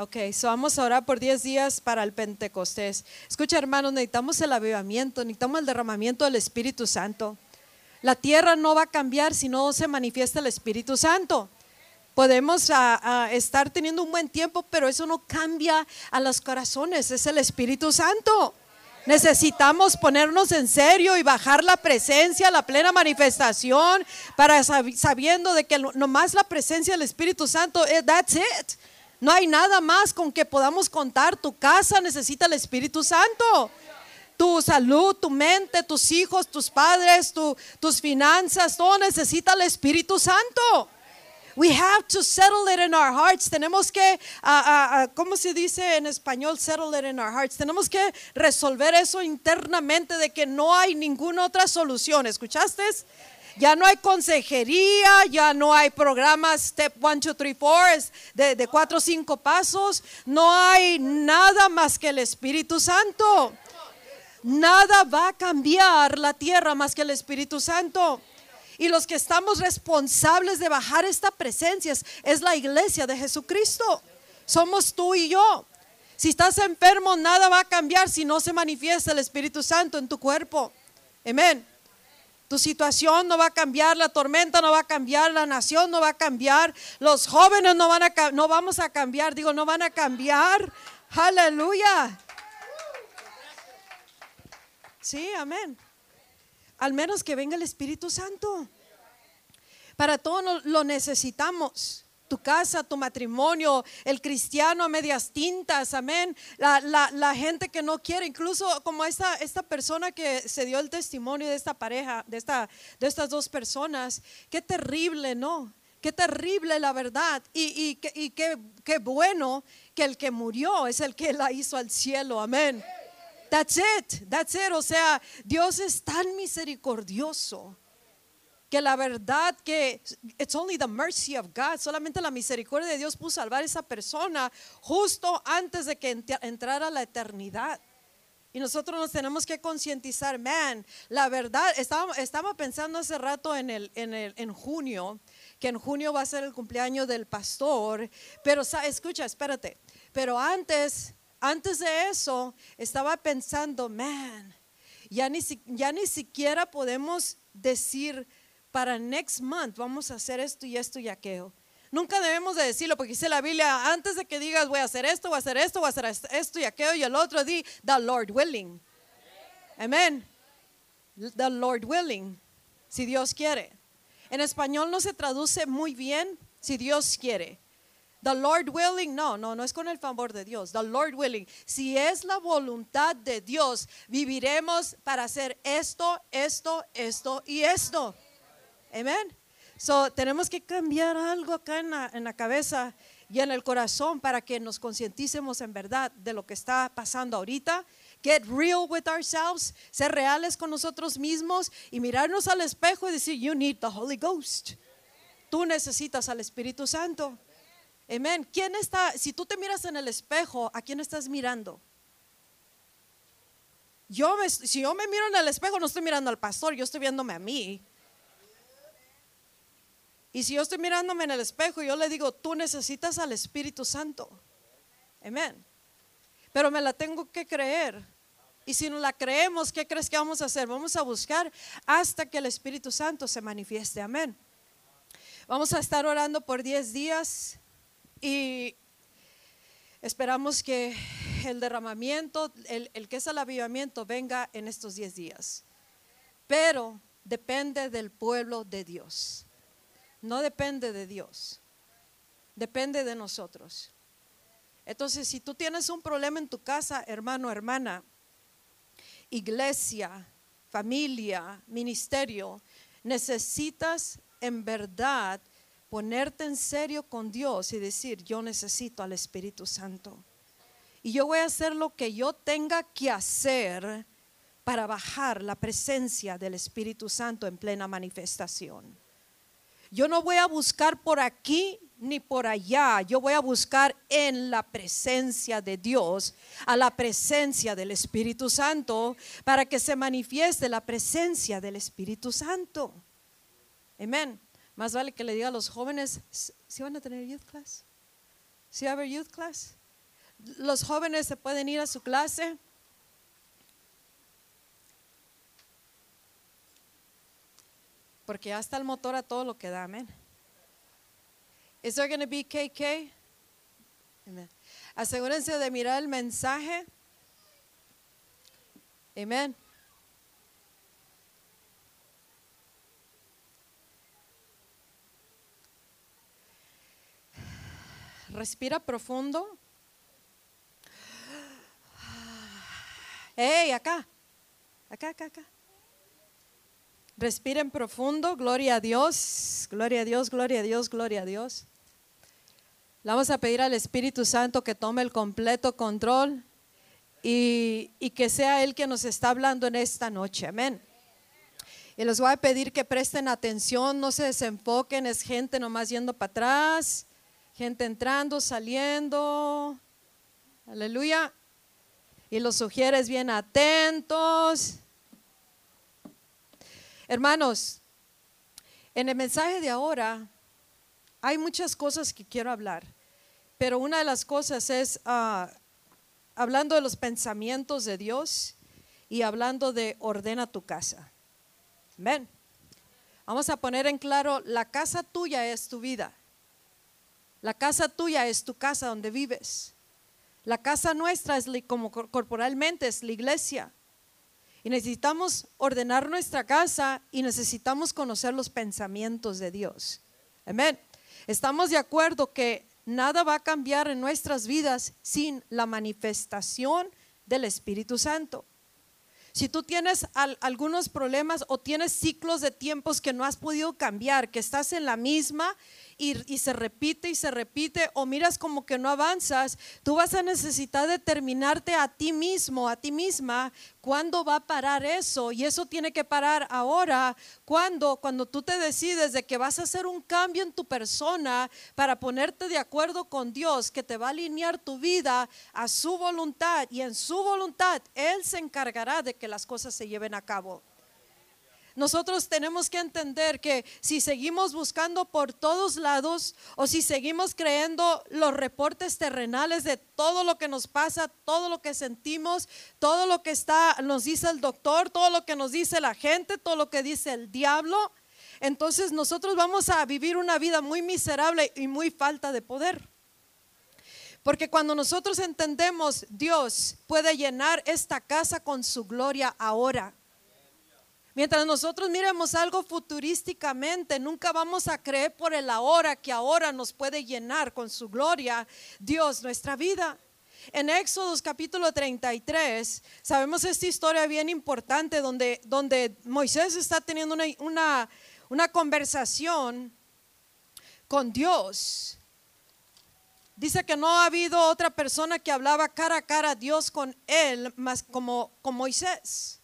Ok, so vamos a orar por 10 días para el Pentecostés. Escucha, hermanos, necesitamos el avivamiento, necesitamos el derramamiento del Espíritu Santo. La tierra no va a cambiar si no se manifiesta el Espíritu Santo. Podemos ah, ah, estar teniendo un buen tiempo, pero eso no cambia a los corazones, es el Espíritu Santo. Necesitamos ponernos en serio y bajar la presencia, la plena manifestación, para sabiendo de que nomás la presencia del Espíritu Santo, eh, that's it. No hay nada más con que podamos contar. Tu casa necesita el Espíritu Santo. Tu salud, tu mente, tus hijos, tus padres, tus finanzas, todo necesita el Espíritu Santo. We have to settle it in our hearts. Tenemos que, uh, uh, ¿cómo se dice en español? Settle it in our hearts. Tenemos que resolver eso internamente de que no hay ninguna otra solución. ¿Escuchaste? Ya no hay consejería, ya no hay programas Step 1, 2, 3, 4 de, cuatro o cinco pasos. No hay nada más que el Espíritu Santo. Nada va a cambiar la tierra más que el Espíritu Santo. Y los que estamos responsables de bajar esta presencia es la iglesia de Jesucristo. Somos tú y yo. Si estás enfermo, nada va a cambiar si no se manifiesta el Espíritu Santo en tu cuerpo. Amén. Tu situación no va a cambiar, la tormenta no va a cambiar, la nación no va a cambiar, los jóvenes no van a no vamos a cambiar, digo, no van a cambiar. Aleluya. Sí, amén. Al menos que venga el Espíritu Santo. Para todo lo necesitamos tu casa, tu matrimonio, el cristiano a medias tintas, amén. La, gente que no quiere, incluso como esta, esta persona que se dio el testimonio de esta pareja, de, esta, de estas dos personas, qué terrible, ¿no? Qué terrible la verdad. Y, y, qué, qué bueno que el que murió es el que la hizo al cielo, amén. That's it, that's it. O sea, Dios es tan misericordioso que la verdad que it's only the mercy of God, solamente la misericordia de Dios pudo salvar a esa persona justo antes de que entrara la eternidad. Y nosotros nos tenemos que concientizar, man, la verdad, estaba, estaba pensando hace rato en, el, en, el, en junio, que en junio va a ser el cumpleaños del pastor, pero escucha, espérate, pero antes, antes de eso, estaba pensando, man, ya ni, ya ni siquiera podemos decir, para next month vamos a hacer esto y esto y aquello. Nunca debemos de decirlo porque dice la Biblia, antes de que digas voy a hacer esto, voy a hacer esto, voy a hacer esto y aquello y el otro, di, the Lord willing. Amén. The Lord willing, si Dios quiere. En español no se traduce muy bien si Dios quiere. The Lord willing, no, no, no es con el favor de Dios. The Lord willing, si es la voluntad de Dios, viviremos para hacer esto, esto, esto y esto. Amén. So, tenemos que cambiar algo acá en la, cabeza y en el corazón para que nos concienticemos en verdad de lo que está pasando ahorita. Get real with ourselves, ser reales con nosotros mismos y mirarnos al espejo y decir, You need the Holy Ghost. Tú necesitas al Espíritu Santo. Amén. ¿Quién está? Si tú te miras en el espejo, ¿a quién estás mirando? Yo si yo me miro en el espejo, no estoy mirando al pastor, yo estoy viéndome a mí. Y si yo estoy mirándome en el espejo, yo le digo, tú necesitas al Espíritu Santo. Amén. Pero me la tengo que creer. Y si no la creemos, ¿qué crees que vamos a hacer? Vamos a buscar hasta que el Espíritu Santo se manifieste. Amén. Vamos a estar orando por 10 días y esperamos que el derramamiento, el, que es el avivamiento, venga en estos 10 días. Pero depende del pueblo de Dios no depende de Dios, depende de nosotros. Entonces, si tú tienes un problema en tu casa, hermano, hermana, iglesia, familia, ministerio, necesitas en verdad ponerte en serio con Dios y decir, yo necesito al Espíritu Santo. Y yo voy a hacer lo que yo tenga que hacer para bajar la presencia del Espíritu Santo en plena manifestación. Yo no voy a buscar por aquí ni por allá. Yo voy a buscar en la presencia de Dios, a la presencia del Espíritu Santo, para que se manifieste la presencia del Espíritu Santo. Amén. Más vale que le diga a los jóvenes, ¿si van a tener youth class? ¿Si va a haber youth class? Los jóvenes se pueden ir a su clase. Porque ya está el motor a todo lo que da, amén. Is there going to be KK? Amen. Asegúrense de mirar el mensaje. Amén. Respira profundo. Hey, acá. Acá, acá, acá. Respiren profundo. Gloria a Dios. Gloria a Dios, gloria a Dios, gloria a Dios. Le vamos a pedir al Espíritu Santo que tome el completo control y, y que sea Él que nos está hablando en esta noche. Amén. Y les voy a pedir que presten atención, no se desenfoquen, es gente nomás yendo para atrás, gente entrando, saliendo. Aleluya. Y los sugieres bien atentos. Hermanos, en el mensaje de ahora hay muchas cosas que quiero hablar, pero una de las cosas es ah, hablando de los pensamientos de Dios y hablando de ordena tu casa. Ven, vamos a poner en claro, la casa tuya es tu vida. La casa tuya es tu casa donde vives. La casa nuestra es como corporalmente es la iglesia. Y necesitamos ordenar nuestra casa y necesitamos conocer los pensamientos de Dios. Amén. Estamos de acuerdo que nada va a cambiar en nuestras vidas sin la manifestación del Espíritu Santo. Si tú tienes algunos problemas o tienes ciclos de tiempos que no has podido cambiar, que estás en la misma y, se repite y se repite o miras como que no avanzas, tú vas a necesitar determinarte a ti mismo, a ti misma, cuándo va a parar eso. Y eso tiene que parar ahora, cuando, cuando tú te decides de que vas a hacer un cambio en tu persona para ponerte de acuerdo con Dios, que te va a alinear tu vida a su voluntad y en su voluntad Él se encargará de que las cosas se lleven a cabo. Nosotros tenemos que entender que si seguimos buscando por todos lados o si seguimos creyendo los reportes terrenales de todo lo que nos pasa, todo lo que sentimos, todo lo que está nos dice el doctor, todo lo que nos dice la gente, todo lo que dice el diablo, entonces nosotros vamos a vivir una vida muy miserable y muy falta de poder. Porque cuando nosotros entendemos, Dios puede llenar esta casa con su gloria ahora. Mientras nosotros miremos algo futurísticamente, nunca vamos a creer por el ahora que ahora nos puede llenar con su gloria Dios nuestra vida. En Éxodo capítulo 33 sabemos esta historia bien importante donde, donde Moisés está teniendo una, una, una conversación con Dios. Dice que no ha habido otra persona que hablaba cara a cara a Dios con él más como con Moisés.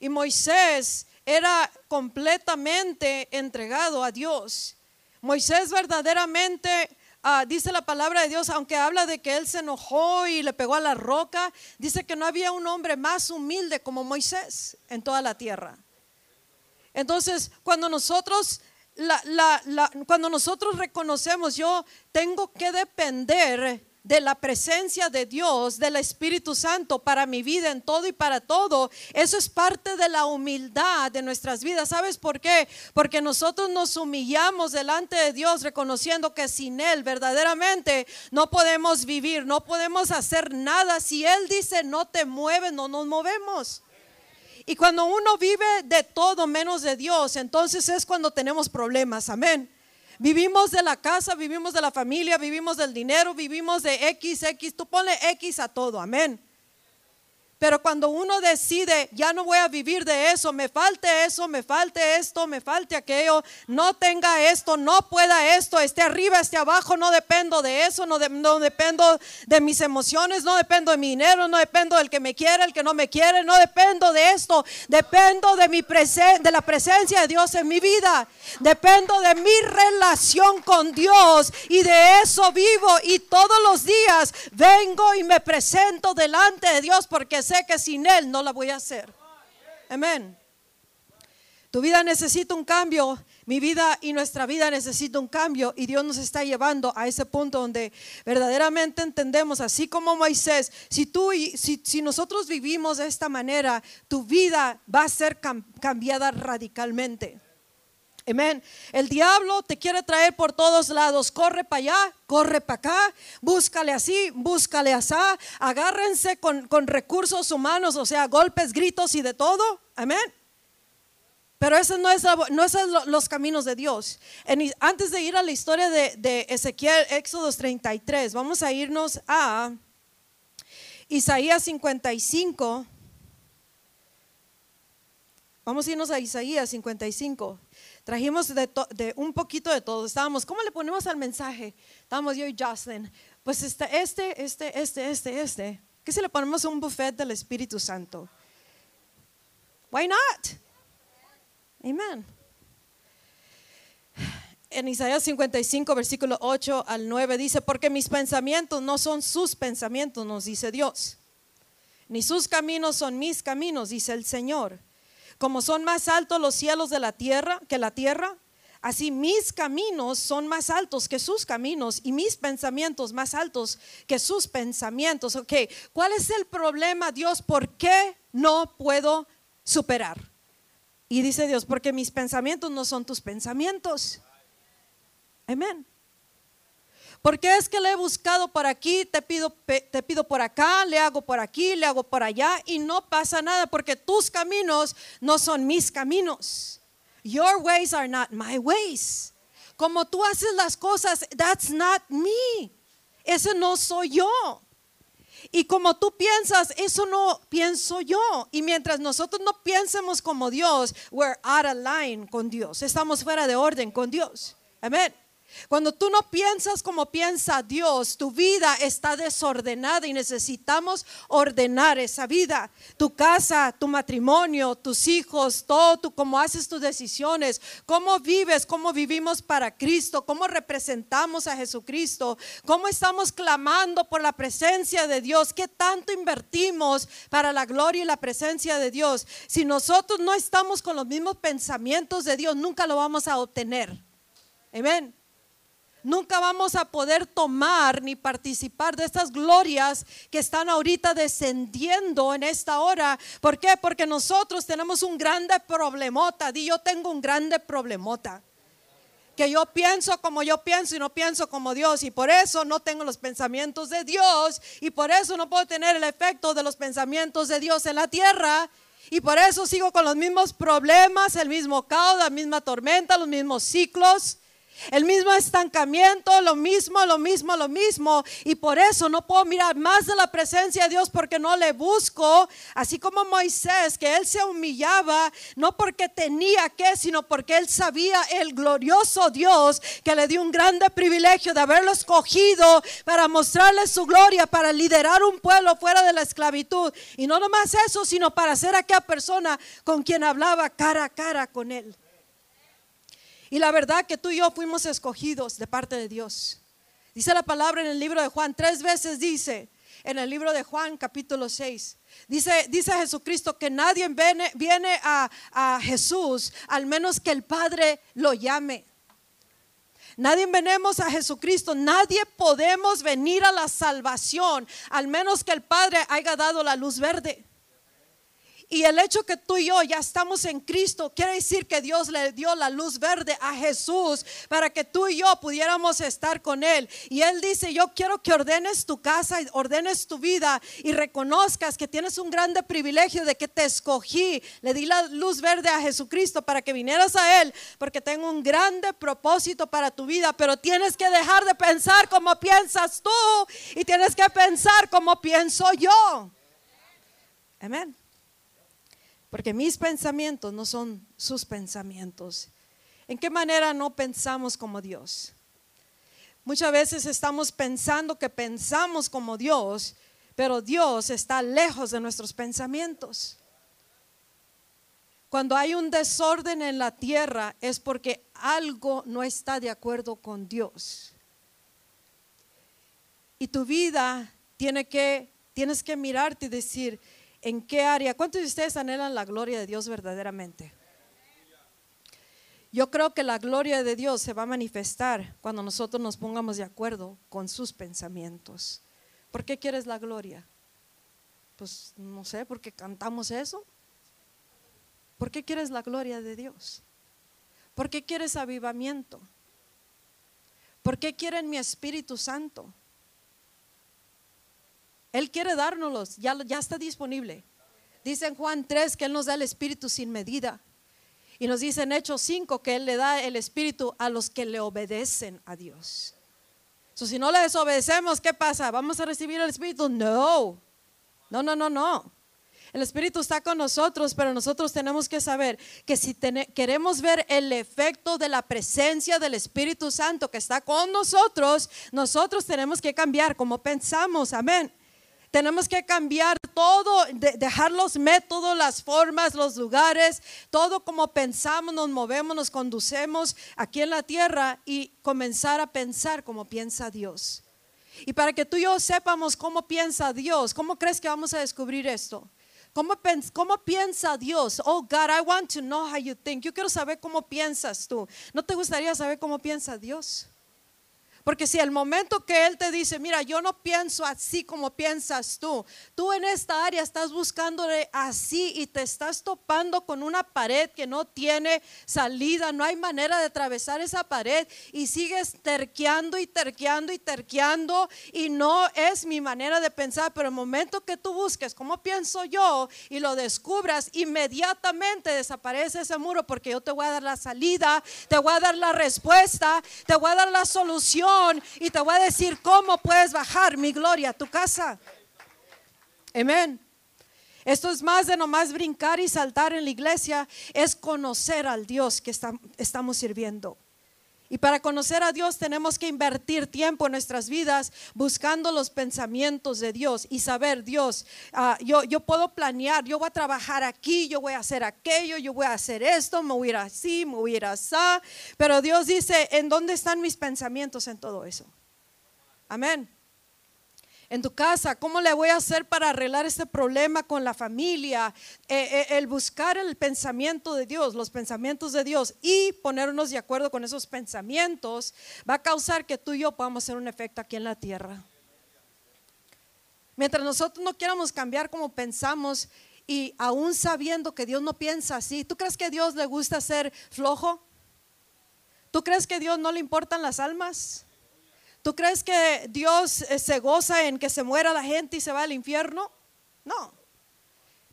Y Moisés era completamente entregado a Dios. Moisés verdaderamente, ah, dice la palabra de Dios, aunque habla de que él se enojó y le pegó a la roca, dice que no había un hombre más humilde como Moisés en toda la tierra. Entonces, cuando nosotros, cuando nosotros reconocemos, yo tengo que depender de la presencia de Dios, del Espíritu Santo para mi vida en todo y para todo. Eso es parte de la humildad de nuestras vidas. ¿Sabes por qué? Porque nosotros nos humillamos delante de Dios reconociendo que sin Él verdaderamente no podemos vivir, no podemos hacer nada. Si Él dice no te mueves, no nos movemos. Y cuando uno vive de todo menos de Dios, entonces es cuando tenemos problemas. Amén. Vivimos de la casa, vivimos de la familia, vivimos del dinero, vivimos de X, X. Tú ponle X a todo, amén. Pero cuando uno decide, ya no voy a vivir de eso, me falte eso, me falte esto, me falte aquello, no tenga esto, no pueda esto, esté arriba, esté abajo, no dependo de eso, no, no dependo de mis emociones, no dependo de mi dinero, no dependo del que me quiere, el que no me quiere, no dependo de esto, dependo de, mi de la presencia de Dios en mi vida, dependo de mi relación con Dios y de eso vivo y todos los días vengo y me presento delante de Dios porque sé que sin Él no la voy a hacer. Amén. Tu vida necesita un cambio. Mi vida y nuestra vida necesita un cambio y Dios nos está llevando a ese punto donde verdaderamente entendemos, así como Moisés, si tú y si, si nosotros vivimos de esta manera, tu vida va a ser cambiada radicalmente. Amén. El diablo te quiere traer por todos lados. Corre para allá, corre para acá, búscale así, búscale así. Agárrense con, recursos humanos, o sea, golpes, gritos y de todo. Amén. Pero esos no es, no es los caminos de Dios. antes de ir a la historia de, de Ezequiel, Éxodo 33, vamos a irnos a Isaías 55. Vamos a irnos a Isaías 55. Trajimos de, un poquito de todo. Estábamos, ¿cómo le ponemos al mensaje? Estábamos yo y Jocelyn. Pues este, este, este, este, este, este. ¿Qué si le ponemos un buffet del Espíritu Santo? Why not? Amen. En Isaías 55, versículo 8 al 9 dice, porque mis pensamientos no son sus pensamientos, nos dice Dios. Ni sus caminos son mis caminos, dice el Señor. Como son más altos los cielos de la tierra que la tierra, así mis caminos son más altos que sus caminos y mis pensamientos más altos que sus pensamientos. Ok, ¿cuál es el problema, Dios? ¿Por qué no puedo superar? Y dice Dios, porque mis pensamientos no son tus pensamientos. Amén. Porque es que le he buscado por aquí, te pido, te pido por acá, le hago por aquí, le hago por allá y no pasa nada porque tus caminos no son mis caminos. Your ways are not my ways. Como tú haces las cosas, that's not me. Ese no soy yo. Y como tú piensas, eso no pienso yo. Y mientras nosotros no piensemos como Dios, we're out of line con Dios. Estamos fuera de orden con Dios. Amén. Cuando tú no piensas como piensa Dios, tu vida está desordenada y necesitamos ordenar esa vida. Tu casa, tu matrimonio, tus hijos, todo, tú, cómo haces tus decisiones, cómo vives, cómo vivimos para Cristo, cómo representamos a Jesucristo, cómo estamos clamando por la presencia de Dios, qué tanto invertimos para la gloria y la presencia de Dios. Si nosotros no estamos con los mismos pensamientos de Dios, nunca lo vamos a obtener. Amén. Nunca vamos a poder tomar ni participar de estas glorias que están ahorita descendiendo en esta hora. ¿Por qué? Porque nosotros tenemos un grande problemota. Di yo tengo un grande problemota. Que yo pienso como yo pienso y no pienso como Dios. Y por eso no tengo los pensamientos de Dios. Y por eso no puedo tener el efecto de los pensamientos de Dios en la tierra. Y por eso sigo con los mismos problemas, el mismo caos, la misma tormenta, los mismos ciclos. El mismo estancamiento, lo mismo, lo mismo, lo mismo. Y por eso no puedo mirar más de la presencia de Dios porque no le busco. Así como Moisés, que él se humillaba, no porque tenía que, sino porque él sabía el glorioso Dios que le dio un grande privilegio de haberlo escogido para mostrarle su gloria, para liderar un pueblo fuera de la esclavitud. Y no nomás eso, sino para ser aquella persona con quien hablaba cara a cara con él. Y la verdad que tú y yo fuimos escogidos de parte de Dios. Dice la palabra en el libro de Juan, tres veces dice, en el libro de Juan capítulo 6. Dice, dice Jesucristo que nadie viene, viene a, Jesús al menos que el Padre lo llame. Nadie venemos a Jesucristo, nadie podemos venir a la salvación al menos que el Padre haya dado la luz verde. Y el hecho que tú y yo ya estamos en Cristo quiere decir que Dios le dio la luz verde a Jesús para que tú y yo pudiéramos estar con Él. Y Él dice, yo quiero que ordenes tu casa, y ordenes tu vida y reconozcas que tienes un grande privilegio de que te escogí. Le di la luz verde a Jesucristo para que vinieras a Él, porque tengo un grande propósito para tu vida. Pero tienes que dejar de pensar como piensas tú y tienes que pensar como pienso yo. Amén. Porque mis pensamientos no son sus pensamientos. ¿En qué manera no pensamos como Dios? Muchas veces estamos pensando que pensamos como Dios, pero Dios está lejos de nuestros pensamientos. Cuando hay un desorden en la tierra es porque algo no está de acuerdo con Dios. Y tu vida tiene que, tienes que mirarte y decir, ¿En qué área? ¿Cuántos de ustedes anhelan la gloria de Dios verdaderamente? Yo creo que la gloria de Dios se va a manifestar cuando nosotros nos pongamos de acuerdo con sus pensamientos. ¿Por qué quieres la gloria? Pues no sé, porque cantamos eso. ¿Por qué quieres la gloria de Dios? ¿Por qué quieres avivamiento? ¿Por qué quieren mi Espíritu Santo? Él quiere dárnoslos, ya, ya está disponible. Dice en Juan 3 que Él nos da el Espíritu sin medida. Y nos dice en Hechos 5 que Él le da el Espíritu a los que le obedecen a Dios. So, si no le desobedecemos, ¿qué pasa? ¿Vamos a recibir el Espíritu? No. No, no, no, no. El Espíritu está con nosotros, pero nosotros tenemos que saber que si queremos ver el efecto de la presencia del Espíritu Santo que está con nosotros, nosotros tenemos que cambiar como pensamos. Amén. Tenemos que cambiar todo, dejar los métodos, las formas, los lugares, todo como pensamos, nos movemos, nos conducemos aquí en la tierra y comenzar a pensar como piensa Dios. Y para que tú y yo sepamos cómo piensa Dios, ¿cómo crees que vamos a descubrir esto? ¿Cómo, ¿Cómo, piensa Dios? Oh God, I want to know how you think. Yo quiero saber cómo piensas tú. ¿No te gustaría saber cómo piensa Dios? Porque si el momento que Él te dice, mira, yo no pienso así como piensas tú, tú en esta área estás buscándole así y te estás topando con una pared que no tiene salida, no hay manera de atravesar esa pared y sigues terqueando y terqueando y terqueando y no es mi manera de pensar, pero el momento que tú busques cómo pienso yo y lo descubras, inmediatamente desaparece ese muro porque yo te voy a dar la salida, te voy a dar la respuesta, te voy a dar la solución y te voy a decir cómo puedes bajar mi gloria a tu casa. Amén. Esto es más de nomás brincar y saltar en la iglesia, es conocer al Dios que estamos sirviendo. Y para conocer a Dios tenemos que invertir tiempo en nuestras vidas buscando los pensamientos de Dios y saber, Dios, ah, yo, yo puedo planear, yo voy a trabajar aquí, yo voy a hacer aquello, yo voy a hacer esto, me voy a ir así, me voy a ir así. Pero Dios dice, ¿en dónde están mis pensamientos en todo eso? Amén en tu casa, ¿cómo le voy a hacer para arreglar este problema con la familia? Eh, eh, el buscar el pensamiento de Dios, los pensamientos de Dios y ponernos de acuerdo con esos pensamientos va a causar que tú y yo podamos hacer un efecto aquí en la tierra. Mientras nosotros no quieramos cambiar como pensamos y aún sabiendo que Dios no piensa así, ¿tú crees que a Dios le gusta ser flojo? ¿Tú crees que a Dios no le importan las almas? ¿Tú crees que Dios eh, se goza en que se muera la gente y se va al infierno? No.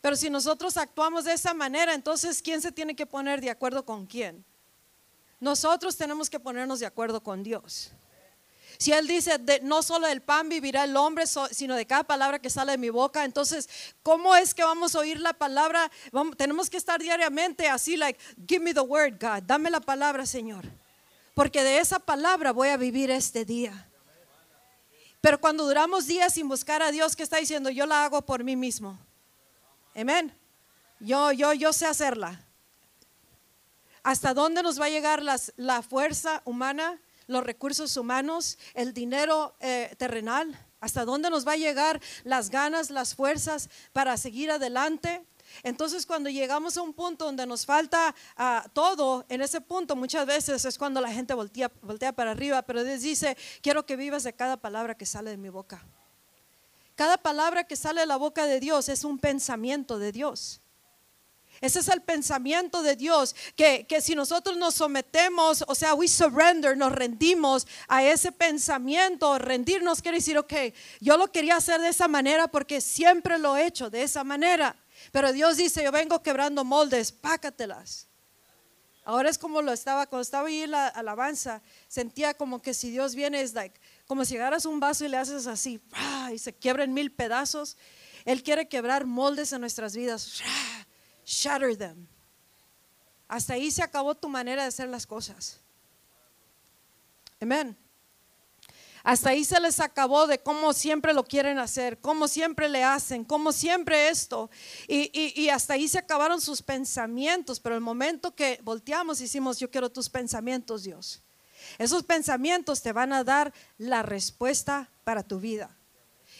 Pero si nosotros actuamos de esa manera, entonces ¿quién se tiene que poner de acuerdo con quién? Nosotros tenemos que ponernos de acuerdo con Dios. Si Él dice, no solo del pan vivirá el hombre, sino de cada palabra que sale de mi boca, entonces, ¿cómo es que vamos a oír la palabra? tenemos que estar diariamente así, like, give me the word, God, dame la palabra, Señor porque de esa palabra voy a vivir este día. Pero cuando duramos días sin buscar a Dios, ¿qué está diciendo? Yo la hago por mí mismo. Amén. Yo, yo, yo sé hacerla. ¿Hasta dónde nos va a llegar la fuerza humana, los recursos humanos, el dinero eh, terrenal? ¿Hasta dónde nos va a llegar las ganas, las fuerzas para seguir adelante? Entonces cuando llegamos a un punto donde nos falta ah, todo, en ese punto muchas veces es cuando la gente voltea, voltea para arriba, pero Dios dice, quiero que vivas de cada palabra que sale de mi boca. Cada palabra que sale de la boca de Dios es un pensamiento de Dios. Ese es el pensamiento de Dios, que, que, si nosotros nos sometemos, o sea, we surrender, nos rendimos a ese pensamiento, rendirnos quiere decir, ok, yo lo quería hacer de esa manera porque siempre lo he hecho de esa manera. Pero Dios dice, yo vengo quebrando moldes, pácatelas. Ahora es como lo estaba, cuando estaba ahí la alabanza, sentía como que si Dios viene, es like, como si agarras un vaso y le haces así, y se quiebra en mil pedazos. Él quiere quebrar moldes en nuestras vidas, shatter them. Hasta ahí se acabó tu manera de hacer las cosas. Amén. Hasta ahí se les acabó de cómo siempre lo quieren hacer, cómo siempre le hacen, cómo siempre esto. Y, hasta ahí se acabaron sus pensamientos. Pero el momento que volteamos, hicimos, yo quiero tus pensamientos, Dios. Esos pensamientos te van a dar la respuesta para tu vida.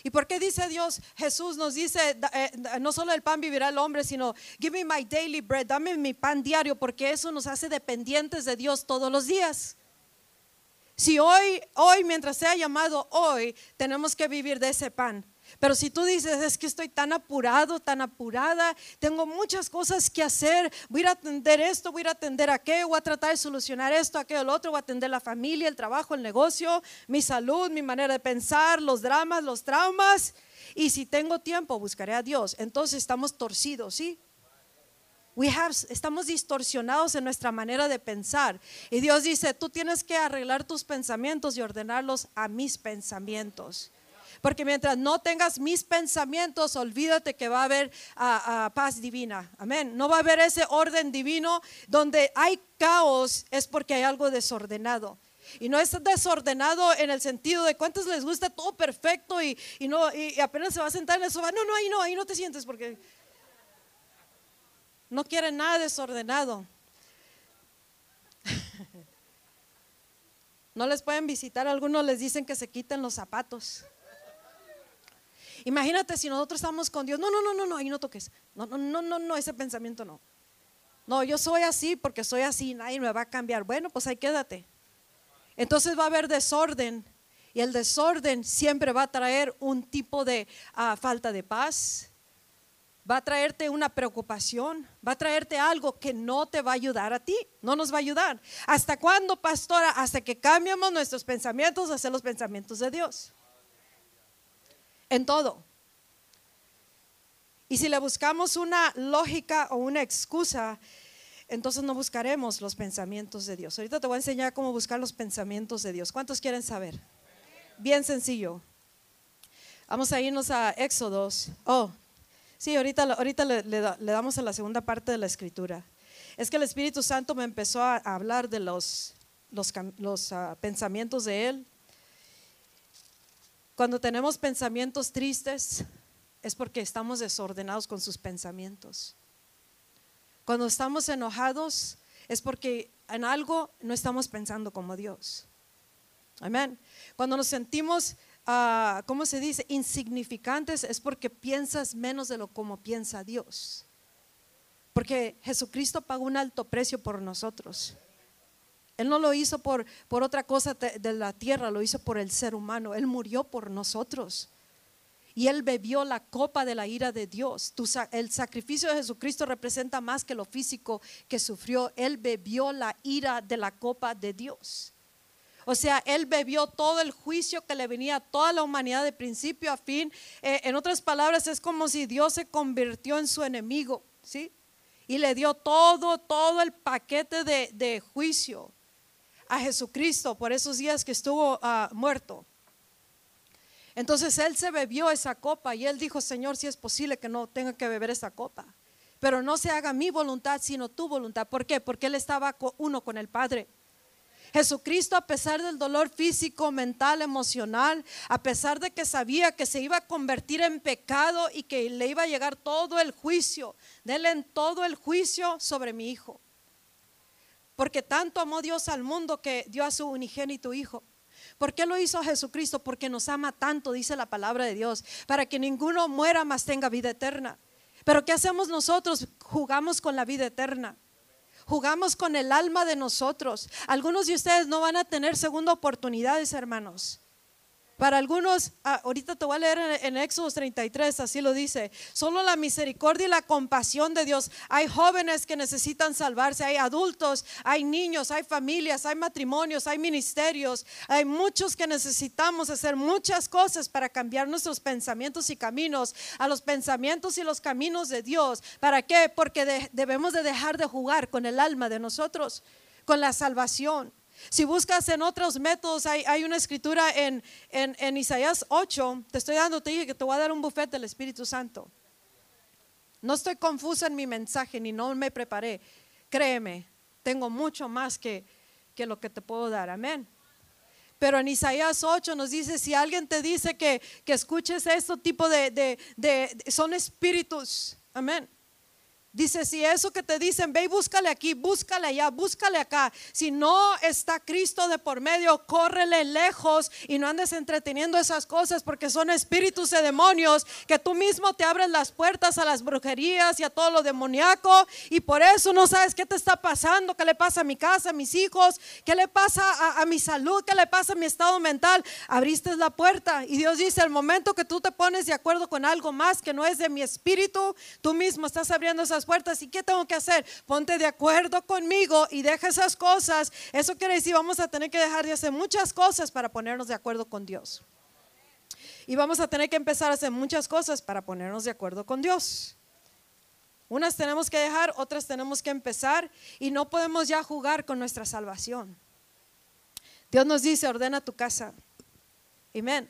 ¿Y por qué dice Dios, Jesús nos dice, eh, no solo el pan vivirá el hombre, sino give me my daily bread, dame mi pan diario, porque eso nos hace dependientes de Dios todos los días. Si hoy, hoy, mientras sea llamado hoy, tenemos que vivir de ese pan. Pero si tú dices, es que estoy tan apurado, tan apurada, tengo muchas cosas que hacer, voy a atender esto, voy a atender aquello, voy a tratar de solucionar esto, aquello, lo otro, voy a atender la familia, el trabajo, el negocio, mi salud, mi manera de pensar, los dramas, los traumas. Y si tengo tiempo, buscaré a Dios. Entonces estamos torcidos, ¿sí? We have, estamos distorsionados en nuestra manera de pensar. Y Dios dice, tú tienes que arreglar tus pensamientos y ordenarlos a mis pensamientos. Porque mientras no tengas mis pensamientos, olvídate que va a haber ah, ah, paz divina. Amén. No va a haber ese orden divino donde hay caos, es porque hay algo desordenado. Y no es desordenado en el sentido de cuántos les gusta todo perfecto y, no, y apenas se va a sentar en el sofá. No, no, ahí no, ahí no te sientes porque no quieren nada desordenado. No les pueden visitar, algunos les dicen que se quiten los zapatos. Imagínate si nosotros estamos con Dios. No, no, no, no, no, ahí no toques. No, no, no, no, no, ese pensamiento no. No, yo soy así porque soy así, nadie me va a cambiar. Bueno, pues ahí quédate. Entonces va a haber desorden y el desorden siempre va a traer un tipo de ah, falta de paz, va a traerte una preocupación, va a traerte algo que no te va a ayudar a ti, no nos va a ayudar. ¿Hasta cuándo, pastora? Hasta que cambiemos nuestros pensamientos hacia los pensamientos de Dios en todo. Y si le buscamos una lógica o una excusa, entonces no buscaremos los pensamientos de Dios. Ahorita te voy a enseñar cómo buscar los pensamientos de Dios. ¿Cuántos quieren saber? Bien sencillo. Vamos a irnos a Éxodos. Oh, sí, ahorita, ahorita le, damos a la segunda parte de la escritura. Es que el Espíritu Santo me empezó a, hablar de los, los, ah, pensamientos de Él cuando tenemos pensamientos tristes es porque estamos desordenados con sus pensamientos. Cuando estamos enojados es porque en algo no estamos pensando como Dios. Amén. Cuando nos sentimos, uh, ¿cómo se dice? Insignificantes es porque piensas menos de lo como piensa Dios. Porque Jesucristo pagó un alto precio por nosotros. Él no lo hizo por, por otra cosa de la tierra, lo hizo por el ser humano. Él murió por nosotros. Y Él bebió la copa de la ira de Dios. el sacrificio de Jesucristo representa más que lo físico que sufrió. Él bebió la ira de la copa de Dios. O sea, Él bebió todo el juicio que le venía a toda la humanidad de principio a fin. Eh, en otras palabras, es como si Dios se convirtió en su enemigo, ¿sí? Y le dio todo, todo el paquete de, de juicio a Jesucristo por esos días que estuvo ah, muerto. Entonces él se bebió esa copa y él dijo, Señor, si es posible que no tenga que beber esa copa, pero no se haga mi voluntad, sino tu voluntad. ¿Por qué? Porque él estaba uno con el Padre. Jesucristo, a pesar del dolor físico, mental, emocional, a pesar de que sabía que se iba a convertir en pecado y que le iba a llegar todo el juicio, déle en todo el juicio sobre mi hijo. Porque tanto amó Dios al mundo que dio a su unigénito Hijo. ¿Por qué lo hizo Jesucristo? Porque nos ama tanto, dice la palabra de Dios, para que ninguno muera más tenga vida eterna. Pero ¿qué hacemos nosotros? Jugamos con la vida eterna. Jugamos con el alma de nosotros. Algunos de ustedes no van a tener segunda oportunidades, hermanos. Para algunos, ah, ahorita te voy a leer en, Éxodo 33, así lo dice, solo la misericordia y la compasión de Dios. Hay jóvenes que necesitan salvarse, hay adultos, hay niños, hay familias, hay matrimonios, hay ministerios, hay muchos que necesitamos hacer muchas cosas para cambiar nuestros pensamientos y caminos a los pensamientos y los caminos de Dios. ¿Para qué? Porque debemos de dejar de jugar con el alma de nosotros, con la salvación. Si buscas en otros métodos, hay, una escritura en, en, Isaías 8, te estoy dando, te dije que te voy a dar un bufete del Espíritu Santo. No estoy confusa en mi mensaje, ni no me preparé. Créeme, tengo mucho más que, que lo que te puedo dar. Amén. Pero en Isaías 8 nos dice, si alguien te dice que, que escuches este tipo de, de, son espíritus, amén. Dice, si eso que te dicen, ve y búscale aquí, búscale allá, búscale acá. Si no está Cristo de por medio, córrele lejos y no andes entreteniendo esas cosas porque son espíritus de demonios que tú mismo te abres las puertas a las brujerías y a todo lo demoníaco y por eso no sabes qué te está pasando, qué le pasa a mi casa, a mis hijos, qué le pasa a, a mi salud, qué le pasa a mi estado mental. Abriste la puerta y Dios dice, el momento que tú te pones de acuerdo con algo más que no es de mi espíritu, tú mismo estás abriendo esas puertas. ¿Y qué tengo que hacer? Ponte de acuerdo conmigo y deja esas cosas. Eso quiere decir, vamos a tener que dejar de hacer muchas cosas para ponernos de acuerdo con Dios. Y vamos a tener que empezar a hacer muchas cosas para ponernos de acuerdo con Dios. Unas tenemos que dejar, otras tenemos que empezar y no podemos ya jugar con nuestra salvación. Dios nos dice, ordena tu casa. Amén.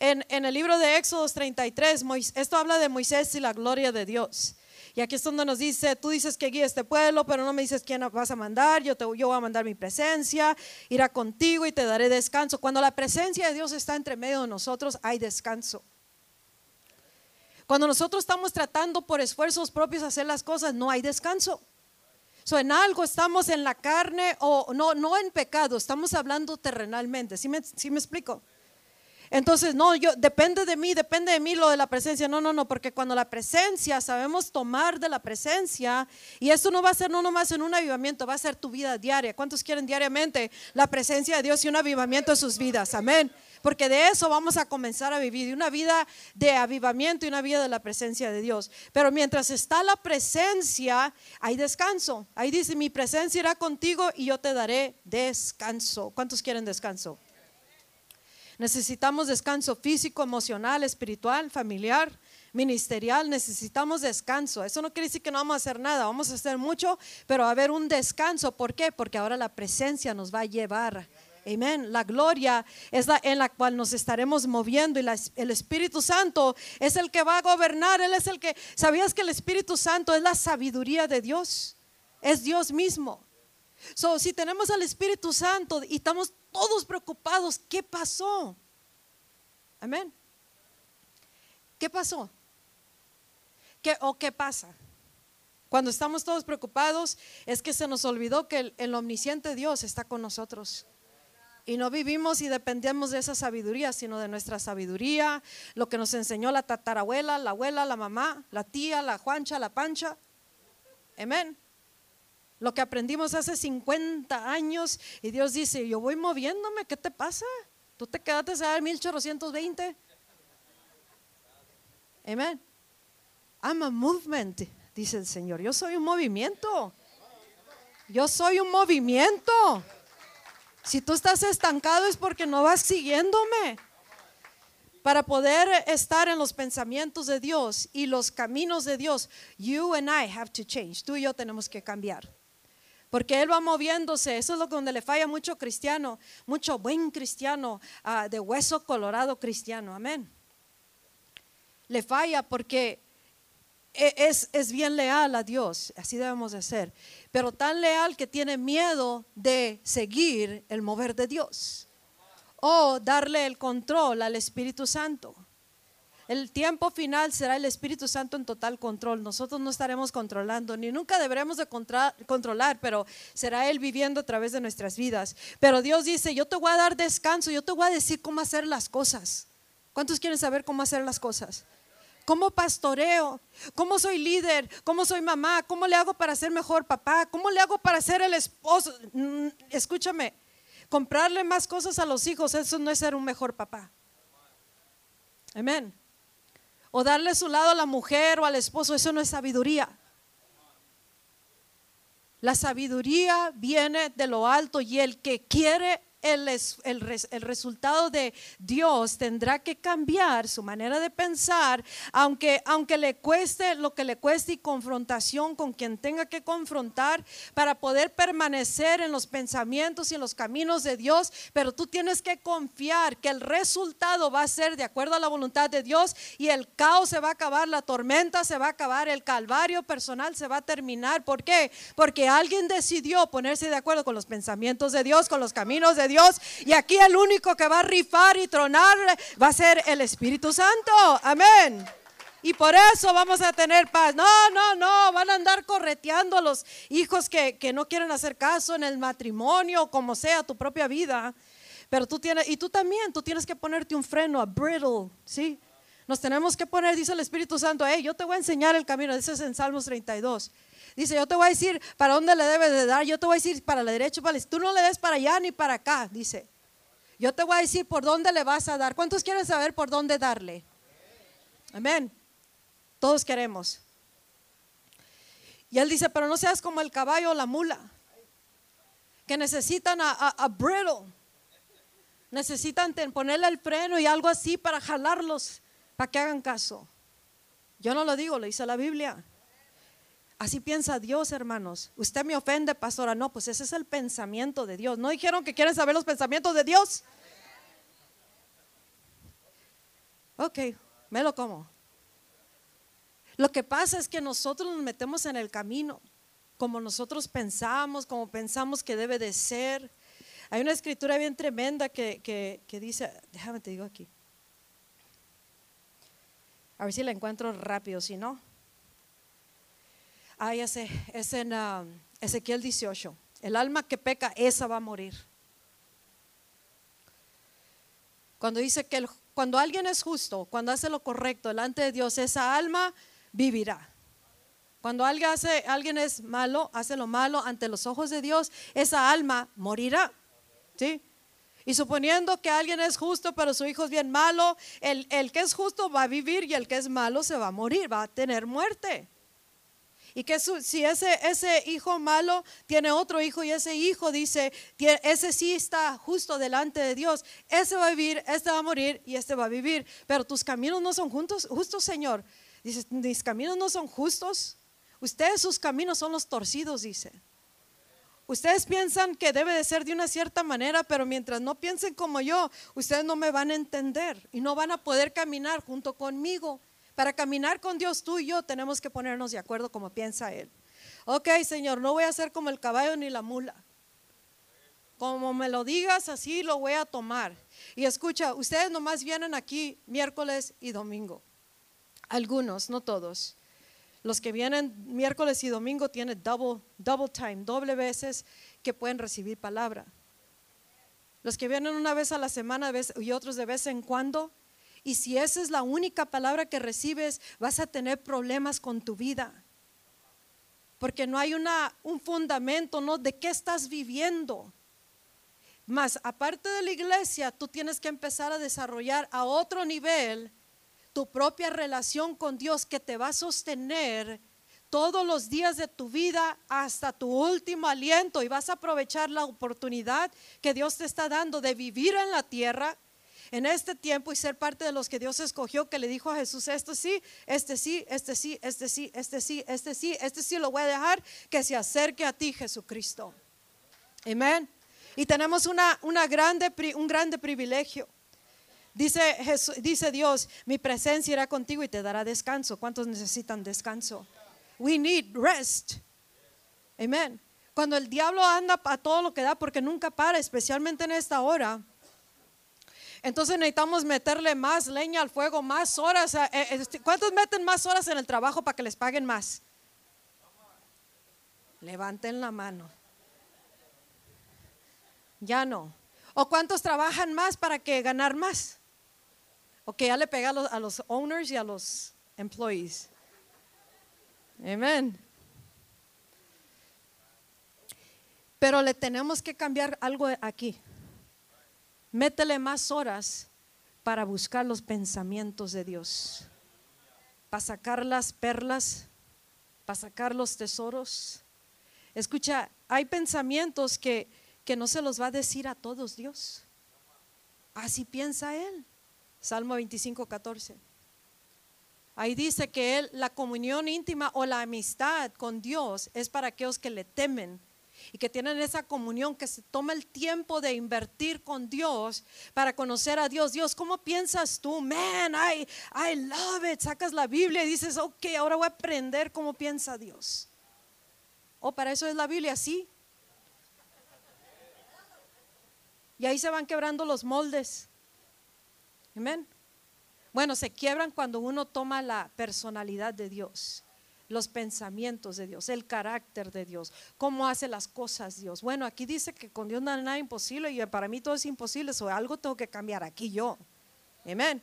En, en, el libro de Éxodo 33, esto habla de Moisés y la gloria de Dios. Y aquí es donde nos dice, tú dices que guía este pueblo, pero no me dices quién vas a mandar, yo, te, yo voy a mandar mi presencia, irá contigo y te daré descanso. Cuando la presencia de Dios está entre medio de nosotros, hay descanso. Cuando nosotros estamos tratando por esfuerzos propios hacer las cosas, no hay descanso. So, en algo estamos en la carne o no, no en pecado, estamos hablando terrenalmente. ¿Sí me, sí me explico? Entonces, no, yo depende de mí, depende de mí lo de la presencia. No, no, no, porque cuando la presencia, sabemos tomar de la presencia, y esto no va a ser no nomás en un avivamiento, va a ser tu vida diaria. ¿Cuántos quieren diariamente la presencia de Dios y un avivamiento en sus vidas? Amén. Porque de eso vamos a comenzar a vivir, una vida de avivamiento y una vida de la presencia de Dios. Pero mientras está la presencia, hay descanso. Ahí dice, mi presencia irá contigo y yo te daré descanso. ¿Cuántos quieren descanso? Necesitamos descanso físico, emocional, espiritual, familiar, ministerial. Necesitamos descanso. Eso no quiere decir que no vamos a hacer nada, vamos a hacer mucho, pero va a haber un descanso. ¿Por qué? Porque ahora la presencia nos va a llevar. Amén. La gloria es la en la cual nos estaremos moviendo y el Espíritu Santo es el que va a gobernar. Él es el que, ¿sabías que el Espíritu Santo es la sabiduría de Dios? Es Dios mismo. So, si tenemos al Espíritu Santo y estamos todos preocupados, ¿qué pasó? Amén. ¿Qué pasó? ¿Qué, ¿O qué pasa? Cuando estamos todos preocupados es que se nos olvidó que el, el, omnisciente Dios está con nosotros. Y no vivimos y dependemos de esa sabiduría, sino de nuestra sabiduría, lo que nos enseñó la tatarabuela, la abuela, la mamá, la tía, la Juancha, la Pancha. Amén. Lo que aprendimos hace 50 años y Dios dice, yo voy moviéndome, ¿qué te pasa? ¿Tú te quedaste a 1820? Amén. I'm a movement, dice el Señor. Yo soy un movimiento. Yo soy un movimiento. Si tú estás estancado es porque no vas siguiéndome. Para poder estar en los pensamientos de Dios y los caminos de Dios, you and I have to change. Tú y yo tenemos que cambiar. Porque Él va moviéndose. Eso es lo que donde le falla mucho cristiano, mucho buen cristiano, uh, de hueso colorado cristiano. Amén. Le falla porque e, es, es, bien leal a Dios, así debemos de ser, pero tan leal que tiene miedo de seguir el mover de Dios o darle el control al Espíritu Santo. El tiempo final será el Espíritu Santo en total control. Nosotros no estaremos controlando, ni nunca deberemos de controlar, pero será Él viviendo a través de nuestras vidas. Pero Dios dice, yo te voy a dar descanso, yo te voy a decir cómo hacer las cosas. ¿Cuántos quieren saber cómo hacer las cosas? ¿Cómo pastoreo? ¿Cómo soy líder? ¿Cómo soy mamá? ¿Cómo le hago para ser mejor papá? ¿Cómo le hago para ser el esposo? Mm, escúchame, comprarle más cosas a los hijos, eso no es ser un mejor papá. Amén o darle su lado a la mujer o al esposo, eso no es sabiduría. La sabiduría viene de lo alto y el que quiere el, el, resultado de Dios tendrá que cambiar su manera de pensar, aunque, aunque le cueste lo que le cueste y confrontación con quien tenga que confrontar para poder permanecer en los pensamientos y en los caminos de Dios. Pero tú tienes que confiar que el resultado va a ser de acuerdo a la voluntad de Dios y el caos se va a acabar, la tormenta se va a acabar, el calvario personal se va a terminar. ¿Por qué? Porque alguien decidió ponerse de acuerdo con los pensamientos de Dios, con los caminos de Dios. Y aquí el único que va a rifar y tronar va a ser el Espíritu Santo. Amén. Y por eso vamos a tener paz. No, no, no, van a andar correteando a los hijos que, que no quieren hacer caso en el matrimonio, como sea tu propia vida. Pero tú tienes, y tú también, tú tienes que ponerte un freno a brittle, ¿sí? Nos tenemos que poner, dice el Espíritu Santo, hey, yo te voy a enseñar el camino, dice en Salmos 32. Dice, yo te voy a decir para dónde le debes de dar, yo te voy a decir para la derecha, para la Tú no le des para allá ni para acá, dice. Yo te voy a decir por dónde le vas a dar. ¿Cuántos quieren saber por dónde darle? Amén. Todos queremos. Y él dice, pero no seas como el caballo o la mula, que necesitan a, a, brittle. Necesitan ponerle el freno y algo así para jalarlos, para que hagan caso. Yo no lo digo, lo dice la Biblia. Así piensa Dios, hermanos. Usted me ofende, pastora. No, pues ese es el pensamiento de Dios. ¿No dijeron que quieren saber los pensamientos de Dios? Ok, me lo como. Lo que pasa es que nosotros nos metemos en el camino, como nosotros pensamos, como pensamos que debe de ser. Hay una escritura bien tremenda que, que dice, déjame te digo aquí. A ver si la encuentro rápido, si no. Ya sé, es en ah, Ezequiel 18. El alma que peca, esa va a morir. Cuando dice que cuando alguien es justo, cuando hace lo correcto delante de Dios, esa alma vivirá. Cuando alguien, hace, alguien es malo, hace lo malo ante los ojos de Dios, esa alma morirá. ¿Sí? Y suponiendo que alguien es justo, pero su hijo es bien malo, el, el que es justo va a vivir y el que es malo se va a morir, va a tener muerte. Y que si ese, hijo malo tiene otro hijo y ese hijo dice, ese sí está justo delante de Dios, ese va a vivir, este va a morir y este va a vivir. Pero tus caminos no son justos, Señor. Dice, mis caminos no son justos. Ustedes sus caminos son los torcidos, dice. Ustedes piensan que debe de ser de una cierta manera, pero mientras no piensen como yo, ustedes no me van a entender y no van a poder caminar junto conmigo. Para caminar con Dios, tú y yo tenemos que ponernos de acuerdo como piensa Él. Ok, Señor, no voy a ser como el caballo ni la mula. Como me lo digas, así lo voy a tomar. Y escucha, ustedes nomás vienen aquí miércoles y domingo. Algunos, no todos. Los que vienen miércoles y domingo tienen double, double time, doble veces que pueden recibir palabra. Los que vienen una vez a la semana y otros de vez en cuando, y si esa es la única palabra que recibes, vas a tener problemas con tu vida. Porque no hay una, un fundamento, ¿no? De qué estás viviendo. Más, aparte de la iglesia, tú tienes que empezar a desarrollar a otro nivel tu propia relación con Dios que te va a sostener todos los días de tu vida hasta tu último aliento y vas a aprovechar la oportunidad que Dios te está dando de vivir en la tierra en este tiempo y ser parte de los que Dios escogió, que le dijo a Jesús, esto sí, este sí, este sí, este sí, este sí, este sí, este sí lo voy a dejar, que se acerque a ti, Jesucristo. Amén. Y tenemos una, una grande, un grande privilegio. Dice, Jesús, dice Dios, mi presencia irá contigo y te dará descanso. ¿Cuántos necesitan descanso? We need rest. Amén. Cuando el diablo anda a todo lo que da, porque nunca para, especialmente en esta hora, entonces necesitamos meterle más leña al fuego, más horas. Eh, eh, este, ¿Cuántos meten más horas en el trabajo para que les paguen más? Levanten la mano. Ya no. ¿O cuántos trabajan más para que ganar más? O que ya le pega a los, a los owners y a los employees. Amén. Pero le tenemos que cambiar algo aquí. Métele más horas para buscar los pensamientos de Dios, para sacar las perlas, para sacar los tesoros. Escucha, hay pensamientos que, que no se los va a decir a todos Dios. Así piensa Él. Salmo 25, 14. Ahí dice que él, la comunión íntima o la amistad con Dios es para aquellos que le temen y que tienen esa comunión, que se toma el tiempo de invertir con Dios para conocer a Dios. Dios, ¿cómo piensas tú? Man, I, I love it. Sacas la Biblia y dices, ok, ahora voy a aprender cómo piensa Dios. O oh, para eso es la Biblia, sí. Y ahí se van quebrando los moldes. Amén. Bueno, se quiebran cuando uno toma la personalidad de Dios, los pensamientos de Dios, el carácter de Dios, cómo hace las cosas Dios. Bueno, aquí dice que con Dios no hay nada imposible y para mí todo es imposible, o algo tengo que cambiar aquí yo. Amén.